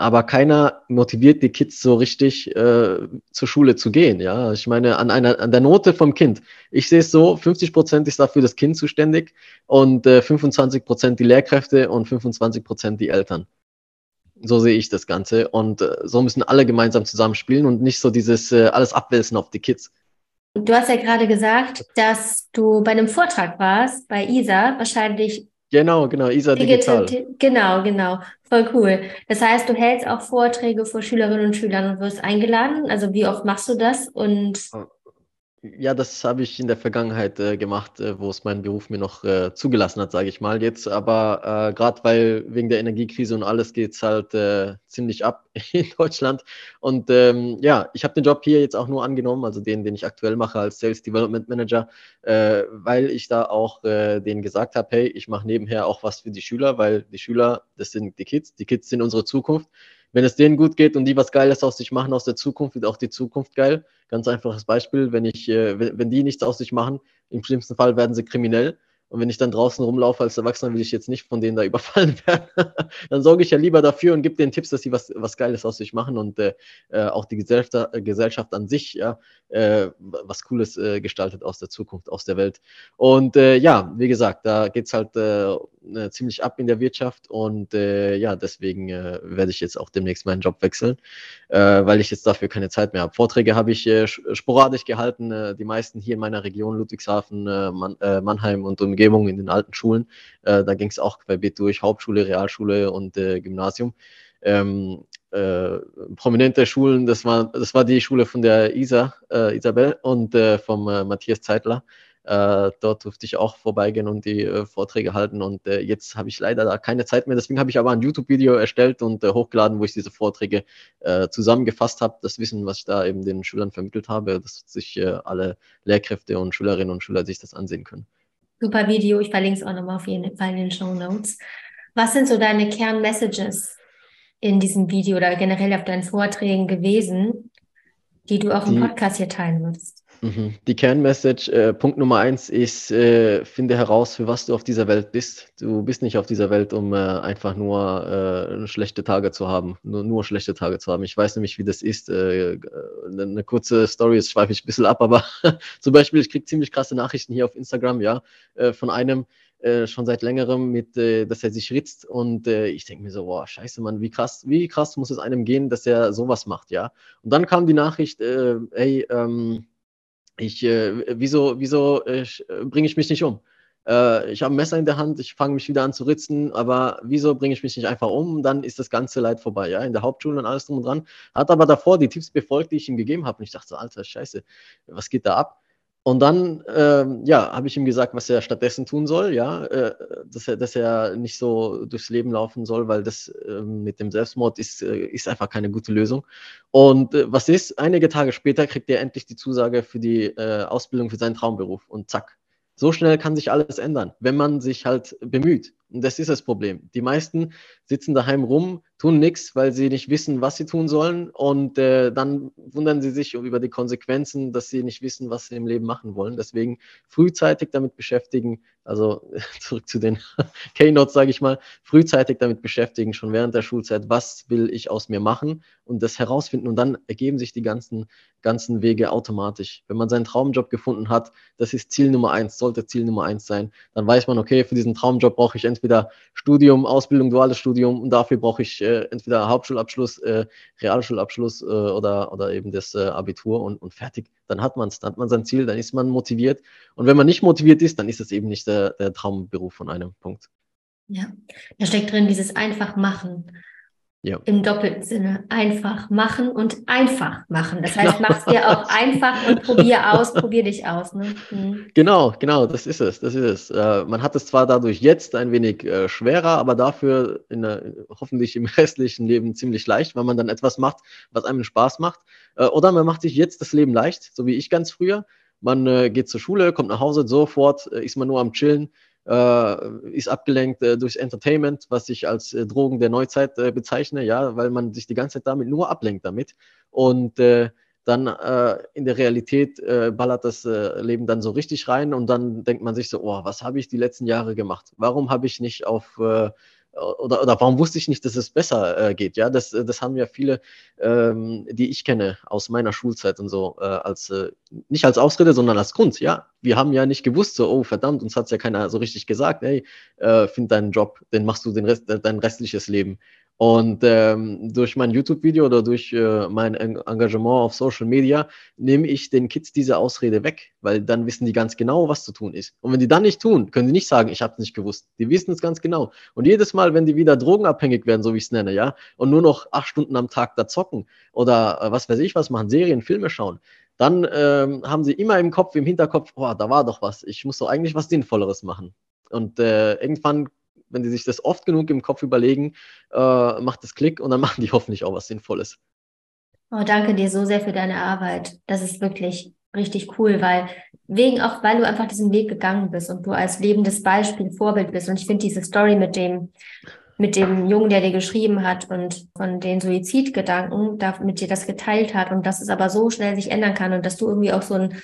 aber keiner motiviert die Kids so richtig äh, zur Schule zu gehen. Ja, ich meine an einer an der Note vom Kind. Ich sehe es so: 50 Prozent ist dafür das Kind zuständig und äh, 25 Prozent die Lehrkräfte und 25 Prozent die Eltern. So sehe ich das Ganze und äh, so müssen alle gemeinsam zusammenspielen und nicht so dieses äh, alles abwälzen auf die Kids. Du hast ja gerade gesagt, dass du bei einem Vortrag warst bei ISA, wahrscheinlich Genau, genau, ISA Digital. Genau, genau. Voll cool. Das heißt, du hältst auch Vorträge vor Schülerinnen und Schülern und wirst eingeladen. Also wie oft machst du das? Und oh. Ja, das habe ich in der Vergangenheit äh, gemacht, äh, wo es mein Beruf mir noch äh, zugelassen hat, sage ich mal. Jetzt aber äh, gerade weil wegen der Energiekrise und alles geht es halt äh, ziemlich ab *laughs* in Deutschland. Und ähm, ja, ich habe den Job hier jetzt auch nur angenommen, also den, den ich aktuell mache als Sales Development Manager, äh, weil ich da auch denen gesagt habe, hey, ich mache nebenher auch was für die Schüler, weil die Schüler, das sind die Kids, die Kids sind unsere Zukunft wenn es denen gut geht und die was Geiles aus sich machen aus der Zukunft, wird auch die Zukunft geil. Ganz einfaches Beispiel, wenn ich, äh, wenn die nichts aus sich machen, im schlimmsten Fall werden sie kriminell. Und wenn ich dann draußen rumlaufe als Erwachsener, will ich jetzt nicht von denen da *laughs* überfallen werden. dann sorge ich ja lieber dafür und gebe denen Tipps, dass sie was, was Geiles aus sich machen und äh, äh auch die Gesellschaft, äh, Gesellschaft an sich ja, äh, was Cooles äh, gestaltet aus der Zukunft, aus der Welt. Und äh, ja, wie gesagt, da geht's halt äh, äh, ziemlich ab in der Wirtschaft und äh, ja, deswegen äh, werde ich jetzt auch demnächst meinen Job wechseln, äh, weil ich jetzt dafür keine Zeit mehr habe. Vorträge habe ich äh, sporadisch gehalten, äh, die meisten hier in meiner Region, Ludwigshafen, äh, äh, Mannheim und Umgebung in den alten Schulen. Äh, da ging es auch querbeet durch, Hauptschule, Realschule und äh, Gymnasium. Ähm, äh, prominente Schulen, das war, das war die Schule von der Isa, äh, Isabel und äh, vom äh, Matthias Zeitler. Äh, dort durfte ich auch vorbeigehen und die äh, Vorträge halten. Und äh, jetzt habe ich leider da keine Zeit mehr. Deswegen habe ich aber ein YouTube-Video erstellt und äh, hochgeladen, wo ich diese Vorträge äh, zusammengefasst habe. Das Wissen, was ich da eben den Schülern vermittelt habe, dass sich äh, alle Lehrkräfte und Schülerinnen und Schüler sich das ansehen können. Super Video. Ich verlinke es auch nochmal auf jeden Fall in den Show Notes. Was sind so deine Kernmessages in diesem Video oder generell auf deinen Vorträgen gewesen, die du auch im die, Podcast hier teilen würdest? Mhm. Die Kernmessage, äh, Punkt Nummer eins ist, äh, finde heraus, für was du auf dieser Welt bist. Du bist nicht auf dieser Welt, um äh, einfach nur äh, schlechte Tage zu haben, nur, nur schlechte Tage zu haben. Ich weiß nämlich, wie das ist. Äh, eine, eine kurze Story, jetzt schweife ich ein bisschen ab, aber *laughs* zum Beispiel, ich kriege ziemlich krasse Nachrichten hier auf Instagram, ja, äh, von einem, äh, schon seit längerem mit, äh, dass er sich ritzt und äh, ich denke mir so, boah, scheiße, Mann, wie krass, wie krass muss es einem gehen, dass er sowas macht, ja. Und dann kam die Nachricht, äh, hey, ähm, ich, äh, wieso, wieso äh, bringe ich mich nicht um? Äh, ich habe ein Messer in der Hand, ich fange mich wieder an zu ritzen, aber wieso bringe ich mich nicht einfach um? Dann ist das ganze Leid vorbei, ja, in der Hauptschule und alles drum und dran. Hat aber davor die Tipps befolgt, die ich ihm gegeben habe. Und ich dachte so, Alter, scheiße, was geht da ab? Und dann, ähm, ja, habe ich ihm gesagt, was er stattdessen tun soll, ja, äh, dass, er, dass er nicht so durchs Leben laufen soll, weil das äh, mit dem Selbstmord ist, äh, ist einfach keine gute Lösung. Und äh, was ist? Einige Tage später kriegt er endlich die Zusage für die äh, Ausbildung für seinen Traumberuf und zack. So schnell kann sich alles ändern, wenn man sich halt bemüht. Und das ist das Problem. Die meisten sitzen daheim rum, tun nichts, weil sie nicht wissen, was sie tun sollen. Und äh, dann wundern sie sich über die Konsequenzen, dass sie nicht wissen, was sie im Leben machen wollen. Deswegen frühzeitig damit beschäftigen, also *laughs* zurück zu den *laughs* Keynotes, sage ich mal, frühzeitig damit beschäftigen, schon während der Schulzeit, was will ich aus mir machen und das herausfinden. Und dann ergeben sich die ganzen, ganzen Wege automatisch. Wenn man seinen Traumjob gefunden hat, das ist Ziel Nummer eins, sollte Ziel Nummer eins sein, dann weiß man, okay, für diesen Traumjob brauche ich entweder Studium, Ausbildung, duales Studium und dafür brauche ich äh, entweder Hauptschulabschluss, äh, Realschulabschluss äh, oder, oder eben das äh, Abitur und, und fertig. Dann hat man es, dann hat man sein Ziel, dann ist man motiviert. Und wenn man nicht motiviert ist, dann ist es eben nicht der, der Traumberuf von einem Punkt. Ja, da steckt drin dieses einfach machen. Ja. Im doppelten Sinne. Einfach machen und einfach machen. Das heißt, genau. mach es dir auch einfach und *laughs* probier aus, probier dich aus. Ne? Mhm. Genau, genau, das ist es. Das ist es. Äh, man hat es zwar dadurch jetzt ein wenig äh, schwerer, aber dafür in, äh, hoffentlich im *laughs* restlichen Leben ziemlich leicht, weil man dann etwas macht, was einem Spaß macht. Äh, oder man macht sich jetzt das Leben leicht, so wie ich ganz früher. Man äh, geht zur Schule, kommt nach Hause, sofort äh, ist man nur am Chillen äh, ist abgelenkt äh, durchs Entertainment, was ich als äh, Drogen der Neuzeit äh, bezeichne, ja, weil man sich die ganze Zeit damit nur ablenkt damit. Und äh, dann äh, in der Realität ballert das Leben dann so richtig rein und dann denkt man sich so, oh, was habe ich die letzten Jahre gemacht? Warum habe ich nicht auf oder, oder warum wusste ich nicht, dass es besser äh, geht? Ja, das, das haben ja viele, ähm, die ich kenne aus meiner Schulzeit und so, äh, als äh, nicht als Ausrede, sondern als Grund. Ja, wir haben ja nicht gewusst, so, oh verdammt, uns hat es ja keiner so richtig gesagt, hey, äh, find deinen Job, den machst du den Rest, dein restliches Leben. Und ähm, durch mein YouTube-Video oder durch äh, mein Engagement auf Social Media nehme ich den Kids diese Ausrede weg, weil dann wissen die ganz genau, was zu tun ist. Und wenn die dann nicht tun, können die nicht sagen, ich habe es nicht gewusst. Die wissen es ganz genau. Und jedes Mal, wenn die wieder drogenabhängig werden, so wie ich es nenne, ja, und nur noch acht Stunden am Tag da zocken oder äh, was weiß ich was machen, Serien, Filme schauen, dann ähm, haben sie immer im Kopf, im Hinterkopf, oh, da war doch was. Ich muss doch eigentlich was Sinnvolleres machen. Und äh, irgendwann wenn die sich das oft genug im Kopf überlegen, äh, macht es Klick und dann *laughs* machen die hoffentlich auch was Sinnvolles. Oh, danke dir so sehr für deine Arbeit. Das ist wirklich richtig cool, weil wegen auch, weil du einfach diesen Weg gegangen bist und du als lebendes Beispiel, Vorbild bist. Und ich finde diese Story mit dem, mit dem Jungen, der dir geschrieben hat und von den Suizidgedanken, da mit dir das geteilt hat und dass es aber so schnell sich ändern kann und dass du irgendwie auch so ein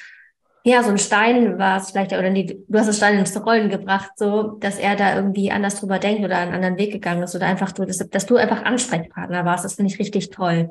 ja, so ein Stein war es vielleicht, oder nee, du hast das Stein ins Rollen gebracht, so, dass er da irgendwie anders drüber denkt oder einen anderen Weg gegangen ist oder einfach du, dass, dass du einfach Ansprechpartner warst. Das finde ich richtig toll.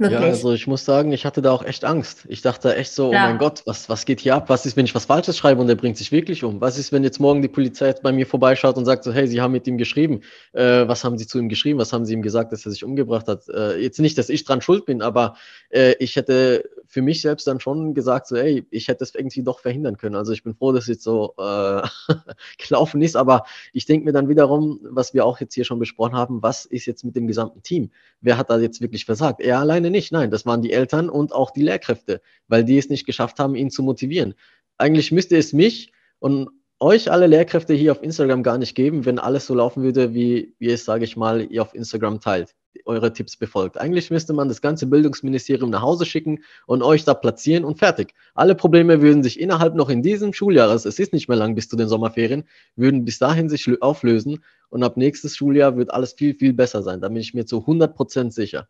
Wirklich. Ja, also ich muss sagen, ich hatte da auch echt Angst. Ich dachte echt so, ja. oh mein Gott, was, was geht hier ab? Was ist, wenn ich was Falsches schreibe und er bringt sich wirklich um? Was ist, wenn jetzt morgen die Polizei bei mir vorbeischaut und sagt so, hey, Sie haben mit ihm geschrieben. Äh, was haben Sie zu ihm geschrieben? Was haben Sie ihm gesagt, dass er sich umgebracht hat? Äh, jetzt nicht, dass ich dran schuld bin, aber äh, ich hätte für mich selbst dann schon gesagt, so, ey, ich hätte es irgendwie doch verhindern können. Also ich bin froh, dass es jetzt so äh, *laughs* gelaufen ist, aber ich denke mir dann wiederum, was wir auch jetzt hier schon besprochen haben, was ist jetzt mit dem gesamten Team? Wer hat da jetzt wirklich versagt? Er alleine nicht, nein, das waren die Eltern und auch die Lehrkräfte, weil die es nicht geschafft haben, ihn zu motivieren. Eigentlich müsste es mich und euch alle Lehrkräfte hier auf Instagram gar nicht geben, wenn alles so laufen würde, wie, wie es, sage ich mal, ihr auf Instagram teilt eure Tipps befolgt. Eigentlich müsste man das ganze Bildungsministerium nach Hause schicken und euch da platzieren und fertig. Alle Probleme würden sich innerhalb noch in diesem Schuljahres, es ist nicht mehr lang bis zu den Sommerferien, würden bis dahin sich auflösen und ab nächstes Schuljahr wird alles viel, viel besser sein. Da bin ich mir zu 100 Prozent sicher.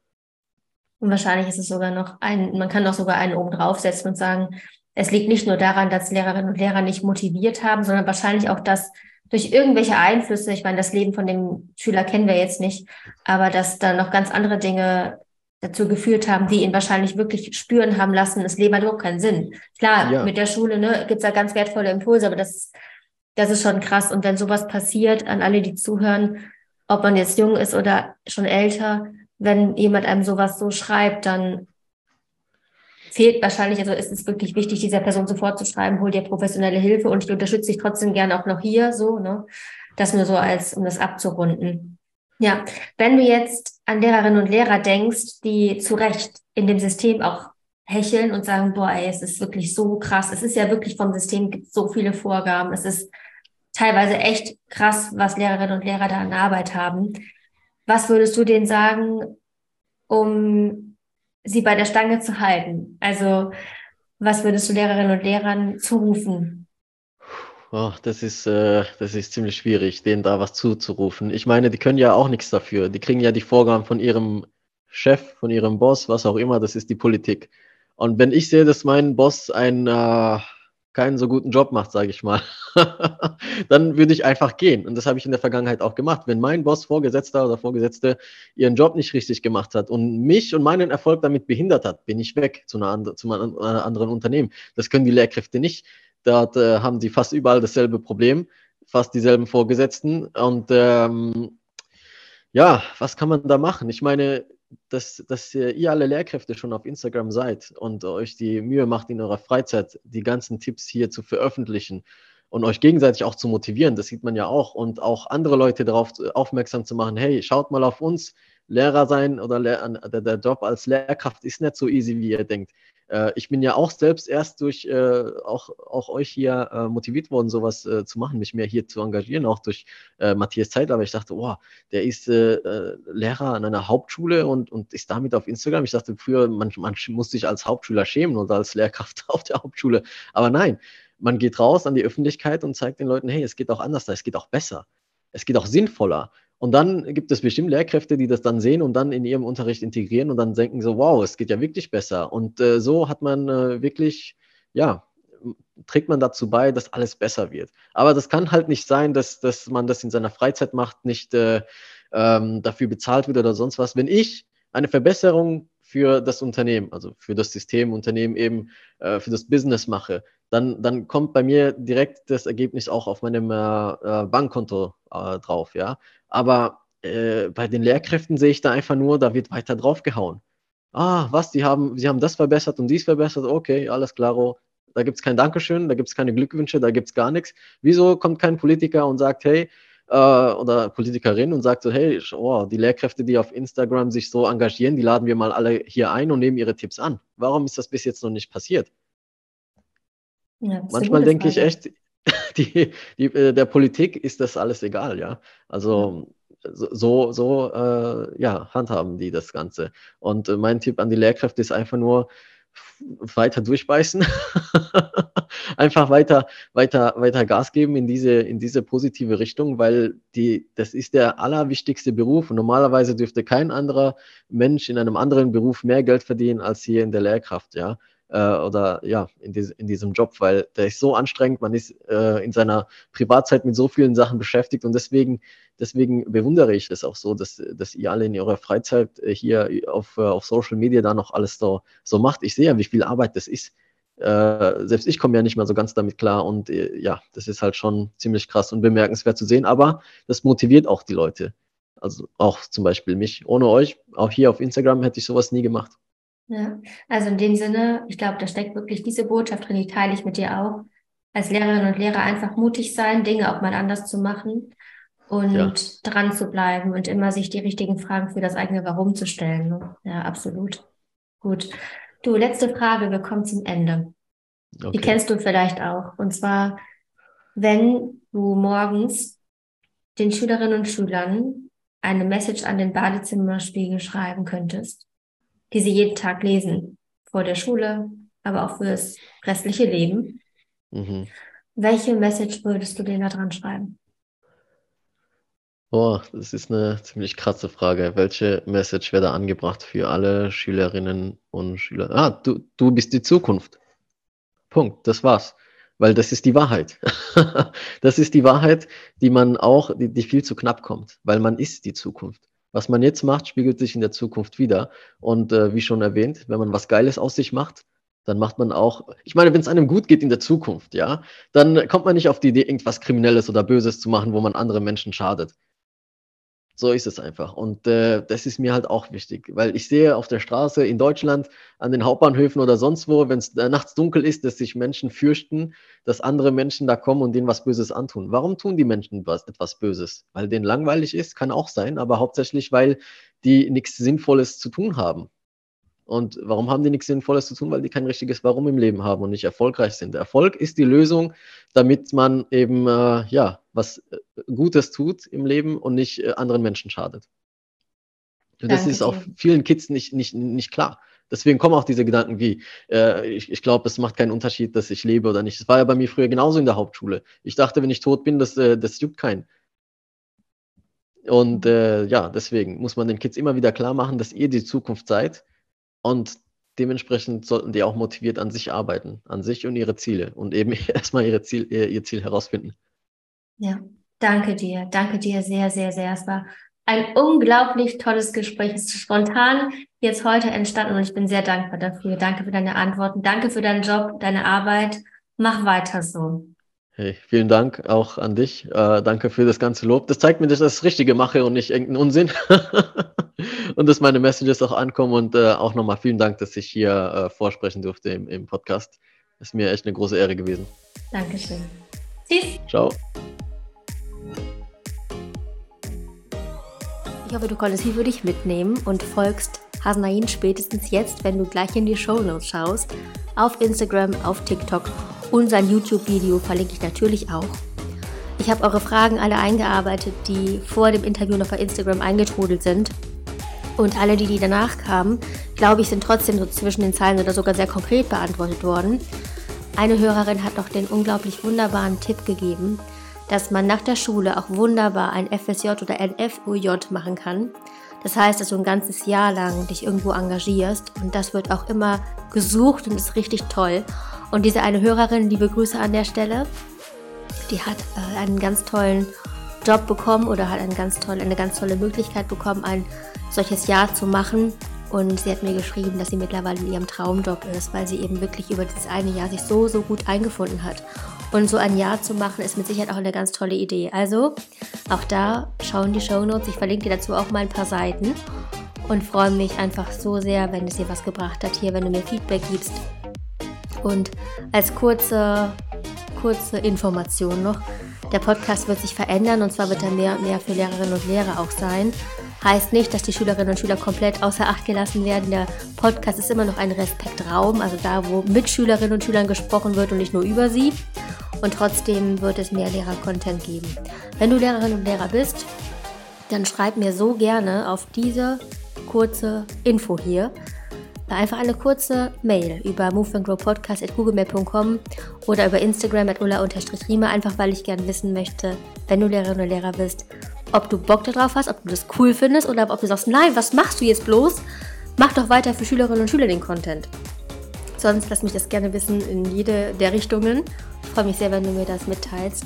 Und wahrscheinlich ist es sogar noch ein, man kann doch sogar einen oben draufsetzen und sagen, es liegt nicht nur daran, dass Lehrerinnen und Lehrer nicht motiviert haben, sondern wahrscheinlich auch, dass durch irgendwelche Einflüsse, ich meine, das Leben von dem Schüler kennen wir jetzt nicht, aber dass da noch ganz andere Dinge dazu geführt haben, die ihn wahrscheinlich wirklich spüren haben lassen, das Leben hat überhaupt keinen Sinn. Klar, ja. mit der Schule ne, gibt es da ganz wertvolle Impulse, aber das, das ist schon krass. Und wenn sowas passiert, an alle, die zuhören, ob man jetzt jung ist oder schon älter, wenn jemand einem sowas so schreibt, dann fehlt wahrscheinlich, also ist es wirklich wichtig, dieser Person sofort zu schreiben, hol dir professionelle Hilfe und ich unterstütze dich trotzdem gerne auch noch hier, so, ne? Das nur so als, um das abzurunden. Ja, wenn du jetzt an Lehrerinnen und Lehrer denkst, die zu Recht in dem System auch hecheln und sagen, boah, ey, es ist wirklich so krass. Es ist ja wirklich vom System gibt so viele Vorgaben. Es ist teilweise echt krass, was Lehrerinnen und Lehrer da an Arbeit haben. Was würdest du denen sagen, um sie bei der Stange zu halten? Also was würdest du Lehrerinnen und Lehrern zurufen? oh, das ist, äh, das ist ziemlich schwierig, denen da was zuzurufen. Ich meine, die können ja auch nichts dafür. Die kriegen ja die Vorgaben von ihrem Chef, von ihrem Boss, was auch immer. Das ist die Politik. Und wenn ich sehe, dass mein Boss ein äh, keinen so guten Job macht, sage ich mal, *laughs* dann würde ich einfach gehen. Und das habe ich in der Vergangenheit auch gemacht. Wenn mein Boss, Vorgesetzter oder Vorgesetzte ihren Job nicht richtig gemacht hat und mich und meinen Erfolg damit behindert hat, bin ich weg zu, einer, zu einem anderen Unternehmen. Das können die Lehrkräfte nicht. Dort äh, haben sie fast überall dasselbe Problem, fast dieselben Vorgesetzten. Und ähm, ja, was kann man da machen? Ich meine, dass, dass ihr alle Lehrkräfte schon auf Instagram seid und euch die Mühe macht, in eurer Freizeit die ganzen Tipps hier zu veröffentlichen und euch gegenseitig auch zu motivieren, das sieht man ja auch, und auch andere Leute darauf aufmerksam zu machen, hey, schaut mal auf uns, Lehrer sein oder der Job als Lehrkraft ist nicht so easy, wie ihr denkt. Äh, ich bin ja auch selbst erst durch äh, auch, auch euch hier äh, motiviert worden, sowas äh, zu machen, mich mehr hier zu engagieren, auch durch äh, Matthias Zeit. Aber ich dachte, oh, der ist äh, Lehrer an einer Hauptschule und, und ist damit auf Instagram. Ich dachte früher, man, man muss sich als Hauptschüler schämen oder als Lehrkraft *laughs* auf der Hauptschule. Aber nein, man geht raus an die Öffentlichkeit und zeigt den Leuten, hey, es geht auch anders, es geht auch besser, es geht auch sinnvoller. Und dann gibt es bestimmt Lehrkräfte, die das dann sehen und dann in ihrem Unterricht integrieren und dann denken so, wow, es geht ja wirklich besser. Und äh, so hat man äh, wirklich, ja, trägt man dazu bei, dass alles besser wird. Aber das kann halt nicht sein, dass, dass man das in seiner Freizeit macht, nicht äh, ähm, dafür bezahlt wird oder sonst was. Wenn ich eine Verbesserung für das Unternehmen, also für das System, Unternehmen eben, äh, für das Business mache, dann, dann kommt bei mir direkt das Ergebnis auch auf meinem äh, äh Bankkonto äh, drauf, ja. Aber äh, bei den Lehrkräften sehe ich da einfach nur, da wird weiter draufgehauen. Ah, was, die haben, sie haben das verbessert und dies verbessert, okay, alles klaro. Da gibt es kein Dankeschön, da gibt es keine Glückwünsche, da gibt es gar nichts. Wieso kommt kein Politiker und sagt, hey, äh, oder Politikerin und sagt so, hey, oh, die Lehrkräfte, die auf Instagram sich so engagieren, die laden wir mal alle hier ein und nehmen ihre Tipps an. Warum ist das bis jetzt noch nicht passiert? Ja, Manchmal denke ich echt, *laughs* die, die, äh, der Politik ist das alles egal, ja. Also so, so äh, ja, handhaben die das Ganze. Und äh, mein Tipp an die Lehrkräfte ist einfach nur weiter durchbeißen, *laughs* einfach weiter, weiter, weiter Gas geben in diese, in diese positive Richtung, weil die, das ist der allerwichtigste Beruf. Und normalerweise dürfte kein anderer Mensch in einem anderen Beruf mehr Geld verdienen als hier in der Lehrkraft, ja äh, oder ja, in, dies, in diesem Job, weil der ist so anstrengend, man ist äh, in seiner Privatzeit mit so vielen Sachen beschäftigt und deswegen, deswegen bewundere ich es auch so, dass, dass ihr alle in eurer Freizeit äh, hier auf, äh, auf Social Media da noch alles so, so macht. Ich sehe ja, wie viel Arbeit das ist. Äh, selbst ich komme ja nicht mehr so ganz damit klar und äh, ja, das ist halt schon ziemlich krass und bemerkenswert zu sehen, aber das motiviert auch die Leute. Also auch zum Beispiel mich. Ohne euch, auch hier auf Instagram hätte ich sowas nie gemacht. Ja, also in dem Sinne, ich glaube, da steckt wirklich diese Botschaft drin, die teile ich mit dir auch. Als Lehrerinnen und Lehrer einfach mutig sein, Dinge auch mal anders zu machen und ja. dran zu bleiben und immer sich die richtigen Fragen für das eigene Warum zu stellen. Ne? Ja, absolut. Gut. Du, letzte Frage, wir kommen zum Ende. Okay. Die kennst du vielleicht auch. Und zwar, wenn du morgens den Schülerinnen und Schülern eine Message an den Badezimmerspiegel schreiben könntest, die sie jeden Tag lesen, vor der Schule, aber auch fürs restliche Leben. Mhm. Welche Message würdest du denen da dran schreiben? Oh, das ist eine ziemlich krasse Frage. Welche Message wäre da angebracht für alle Schülerinnen und Schüler? Ah, du, du bist die Zukunft. Punkt, das war's. Weil das ist die Wahrheit. *laughs* das ist die Wahrheit, die man auch, die, die viel zu knapp kommt, weil man ist die Zukunft. Was man jetzt macht, spiegelt sich in der Zukunft wieder. Und äh, wie schon erwähnt, wenn man was Geiles aus sich macht, dann macht man auch, ich meine, wenn es einem gut geht in der Zukunft, ja, dann kommt man nicht auf die Idee, irgendwas Kriminelles oder Böses zu machen, wo man anderen Menschen schadet. So ist es einfach. Und äh, das ist mir halt auch wichtig, weil ich sehe auf der Straße in Deutschland, an den Hauptbahnhöfen oder sonst wo, wenn es äh, nachts dunkel ist, dass sich Menschen fürchten, dass andere Menschen da kommen und denen was Böses antun. Warum tun die Menschen was, etwas Böses? Weil denen langweilig ist, kann auch sein, aber hauptsächlich, weil die nichts Sinnvolles zu tun haben. Und warum haben die nichts Sinnvolles zu tun? Weil die kein richtiges Warum im Leben haben und nicht erfolgreich sind. Erfolg ist die Lösung, damit man eben äh, ja was äh, Gutes tut im Leben und nicht äh, anderen Menschen schadet. Und das ist auch vielen Kids nicht, nicht, nicht klar. Deswegen kommen auch diese Gedanken wie, äh, ich, ich glaube, es macht keinen Unterschied, dass ich lebe oder nicht. Das war ja bei mir früher genauso in der Hauptschule. Ich dachte, wenn ich tot bin, das, äh, das juckt keinen. Und äh, ja, deswegen muss man den Kids immer wieder klar machen, dass ihr die Zukunft seid und dementsprechend sollten die auch motiviert an sich arbeiten, an sich und ihre Ziele und eben *laughs* erstmal ihre Ziel, ihr, ihr Ziel herausfinden. Ja, danke dir, danke dir sehr, sehr, sehr. Es war ein unglaublich tolles Gespräch. Es ist spontan jetzt heute entstanden und ich bin sehr dankbar dafür. Danke für deine Antworten, danke für deinen Job, deine Arbeit. Mach weiter so. Hey, vielen Dank auch an dich. Äh, danke für das ganze Lob. Das zeigt mir, dass ich das Richtige mache und nicht irgendeinen Unsinn. *laughs* und dass meine Messages auch ankommen. Und äh, auch nochmal vielen Dank, dass ich hier äh, vorsprechen durfte im, im Podcast. Ist mir echt eine große Ehre gewesen. Dankeschön. Tschüss. Ciao. Ich hoffe, du konntest viel für dich mitnehmen und folgst Hasnain spätestens jetzt, wenn du gleich in die Show Notes schaust, auf Instagram, auf TikTok und sein YouTube-Video verlinke ich natürlich auch. Ich habe eure Fragen alle eingearbeitet, die vor dem Interview noch bei Instagram eingetrudelt sind. Und alle, die, die danach kamen, glaube ich, sind trotzdem so zwischen den Zeilen oder sogar sehr konkret beantwortet worden. Eine Hörerin hat noch den unglaublich wunderbaren Tipp gegeben, dass man nach der Schule auch wunderbar ein FSJ oder ein FUJ machen kann. Das heißt, dass du ein ganzes Jahr lang dich irgendwo engagierst und das wird auch immer gesucht und ist richtig toll. Und diese eine Hörerin, liebe Grüße an der Stelle, die hat äh, einen ganz tollen Job bekommen oder hat eine ganz tolle, eine ganz tolle Möglichkeit bekommen, ein solches Jahr zu machen. Und sie hat mir geschrieben, dass sie mittlerweile in ihrem Traumjob ist, weil sie eben wirklich über dieses eine Jahr sich so, so gut eingefunden hat. Und so ein Jahr zu machen, ist mit Sicherheit auch eine ganz tolle Idee. Also, auch da schauen die Show Notes. Ich verlinke dir dazu auch mal ein paar Seiten und freue mich einfach so sehr, wenn es dir was gebracht hat hier, wenn du mir Feedback gibst und als kurze, kurze Information noch, der Podcast wird sich verändern und zwar wird er mehr und mehr für Lehrerinnen und Lehrer auch sein. Heißt nicht, dass die Schülerinnen und Schüler komplett außer Acht gelassen werden. Der Podcast ist immer noch ein Respektraum, also da, wo mit Schülerinnen und Schülern gesprochen wird und nicht nur über sie. Und trotzdem wird es mehr Lehrer-Content geben. Wenn du Lehrerin und Lehrer bist, dann schreib mir so gerne auf diese kurze Info hier einfach eine kurze Mail über moveandgrowpodcast.googlemail.com oder über Instagram at ulla-rima, einfach weil ich gerne wissen möchte, wenn du Lehrerin oder Lehrer bist, ob du Bock darauf hast, ob du das cool findest oder ob du sagst, nein, was machst du jetzt bloß? Mach doch weiter für Schülerinnen und Schüler den Content. Sonst lass mich das gerne wissen in jede der Richtungen. Ich freue mich sehr, wenn du mir das mitteilst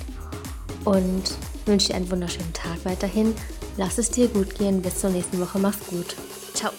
und wünsche dir einen wunderschönen Tag weiterhin. Lass es dir gut gehen. Bis zur nächsten Woche. Mach's gut. Ciao.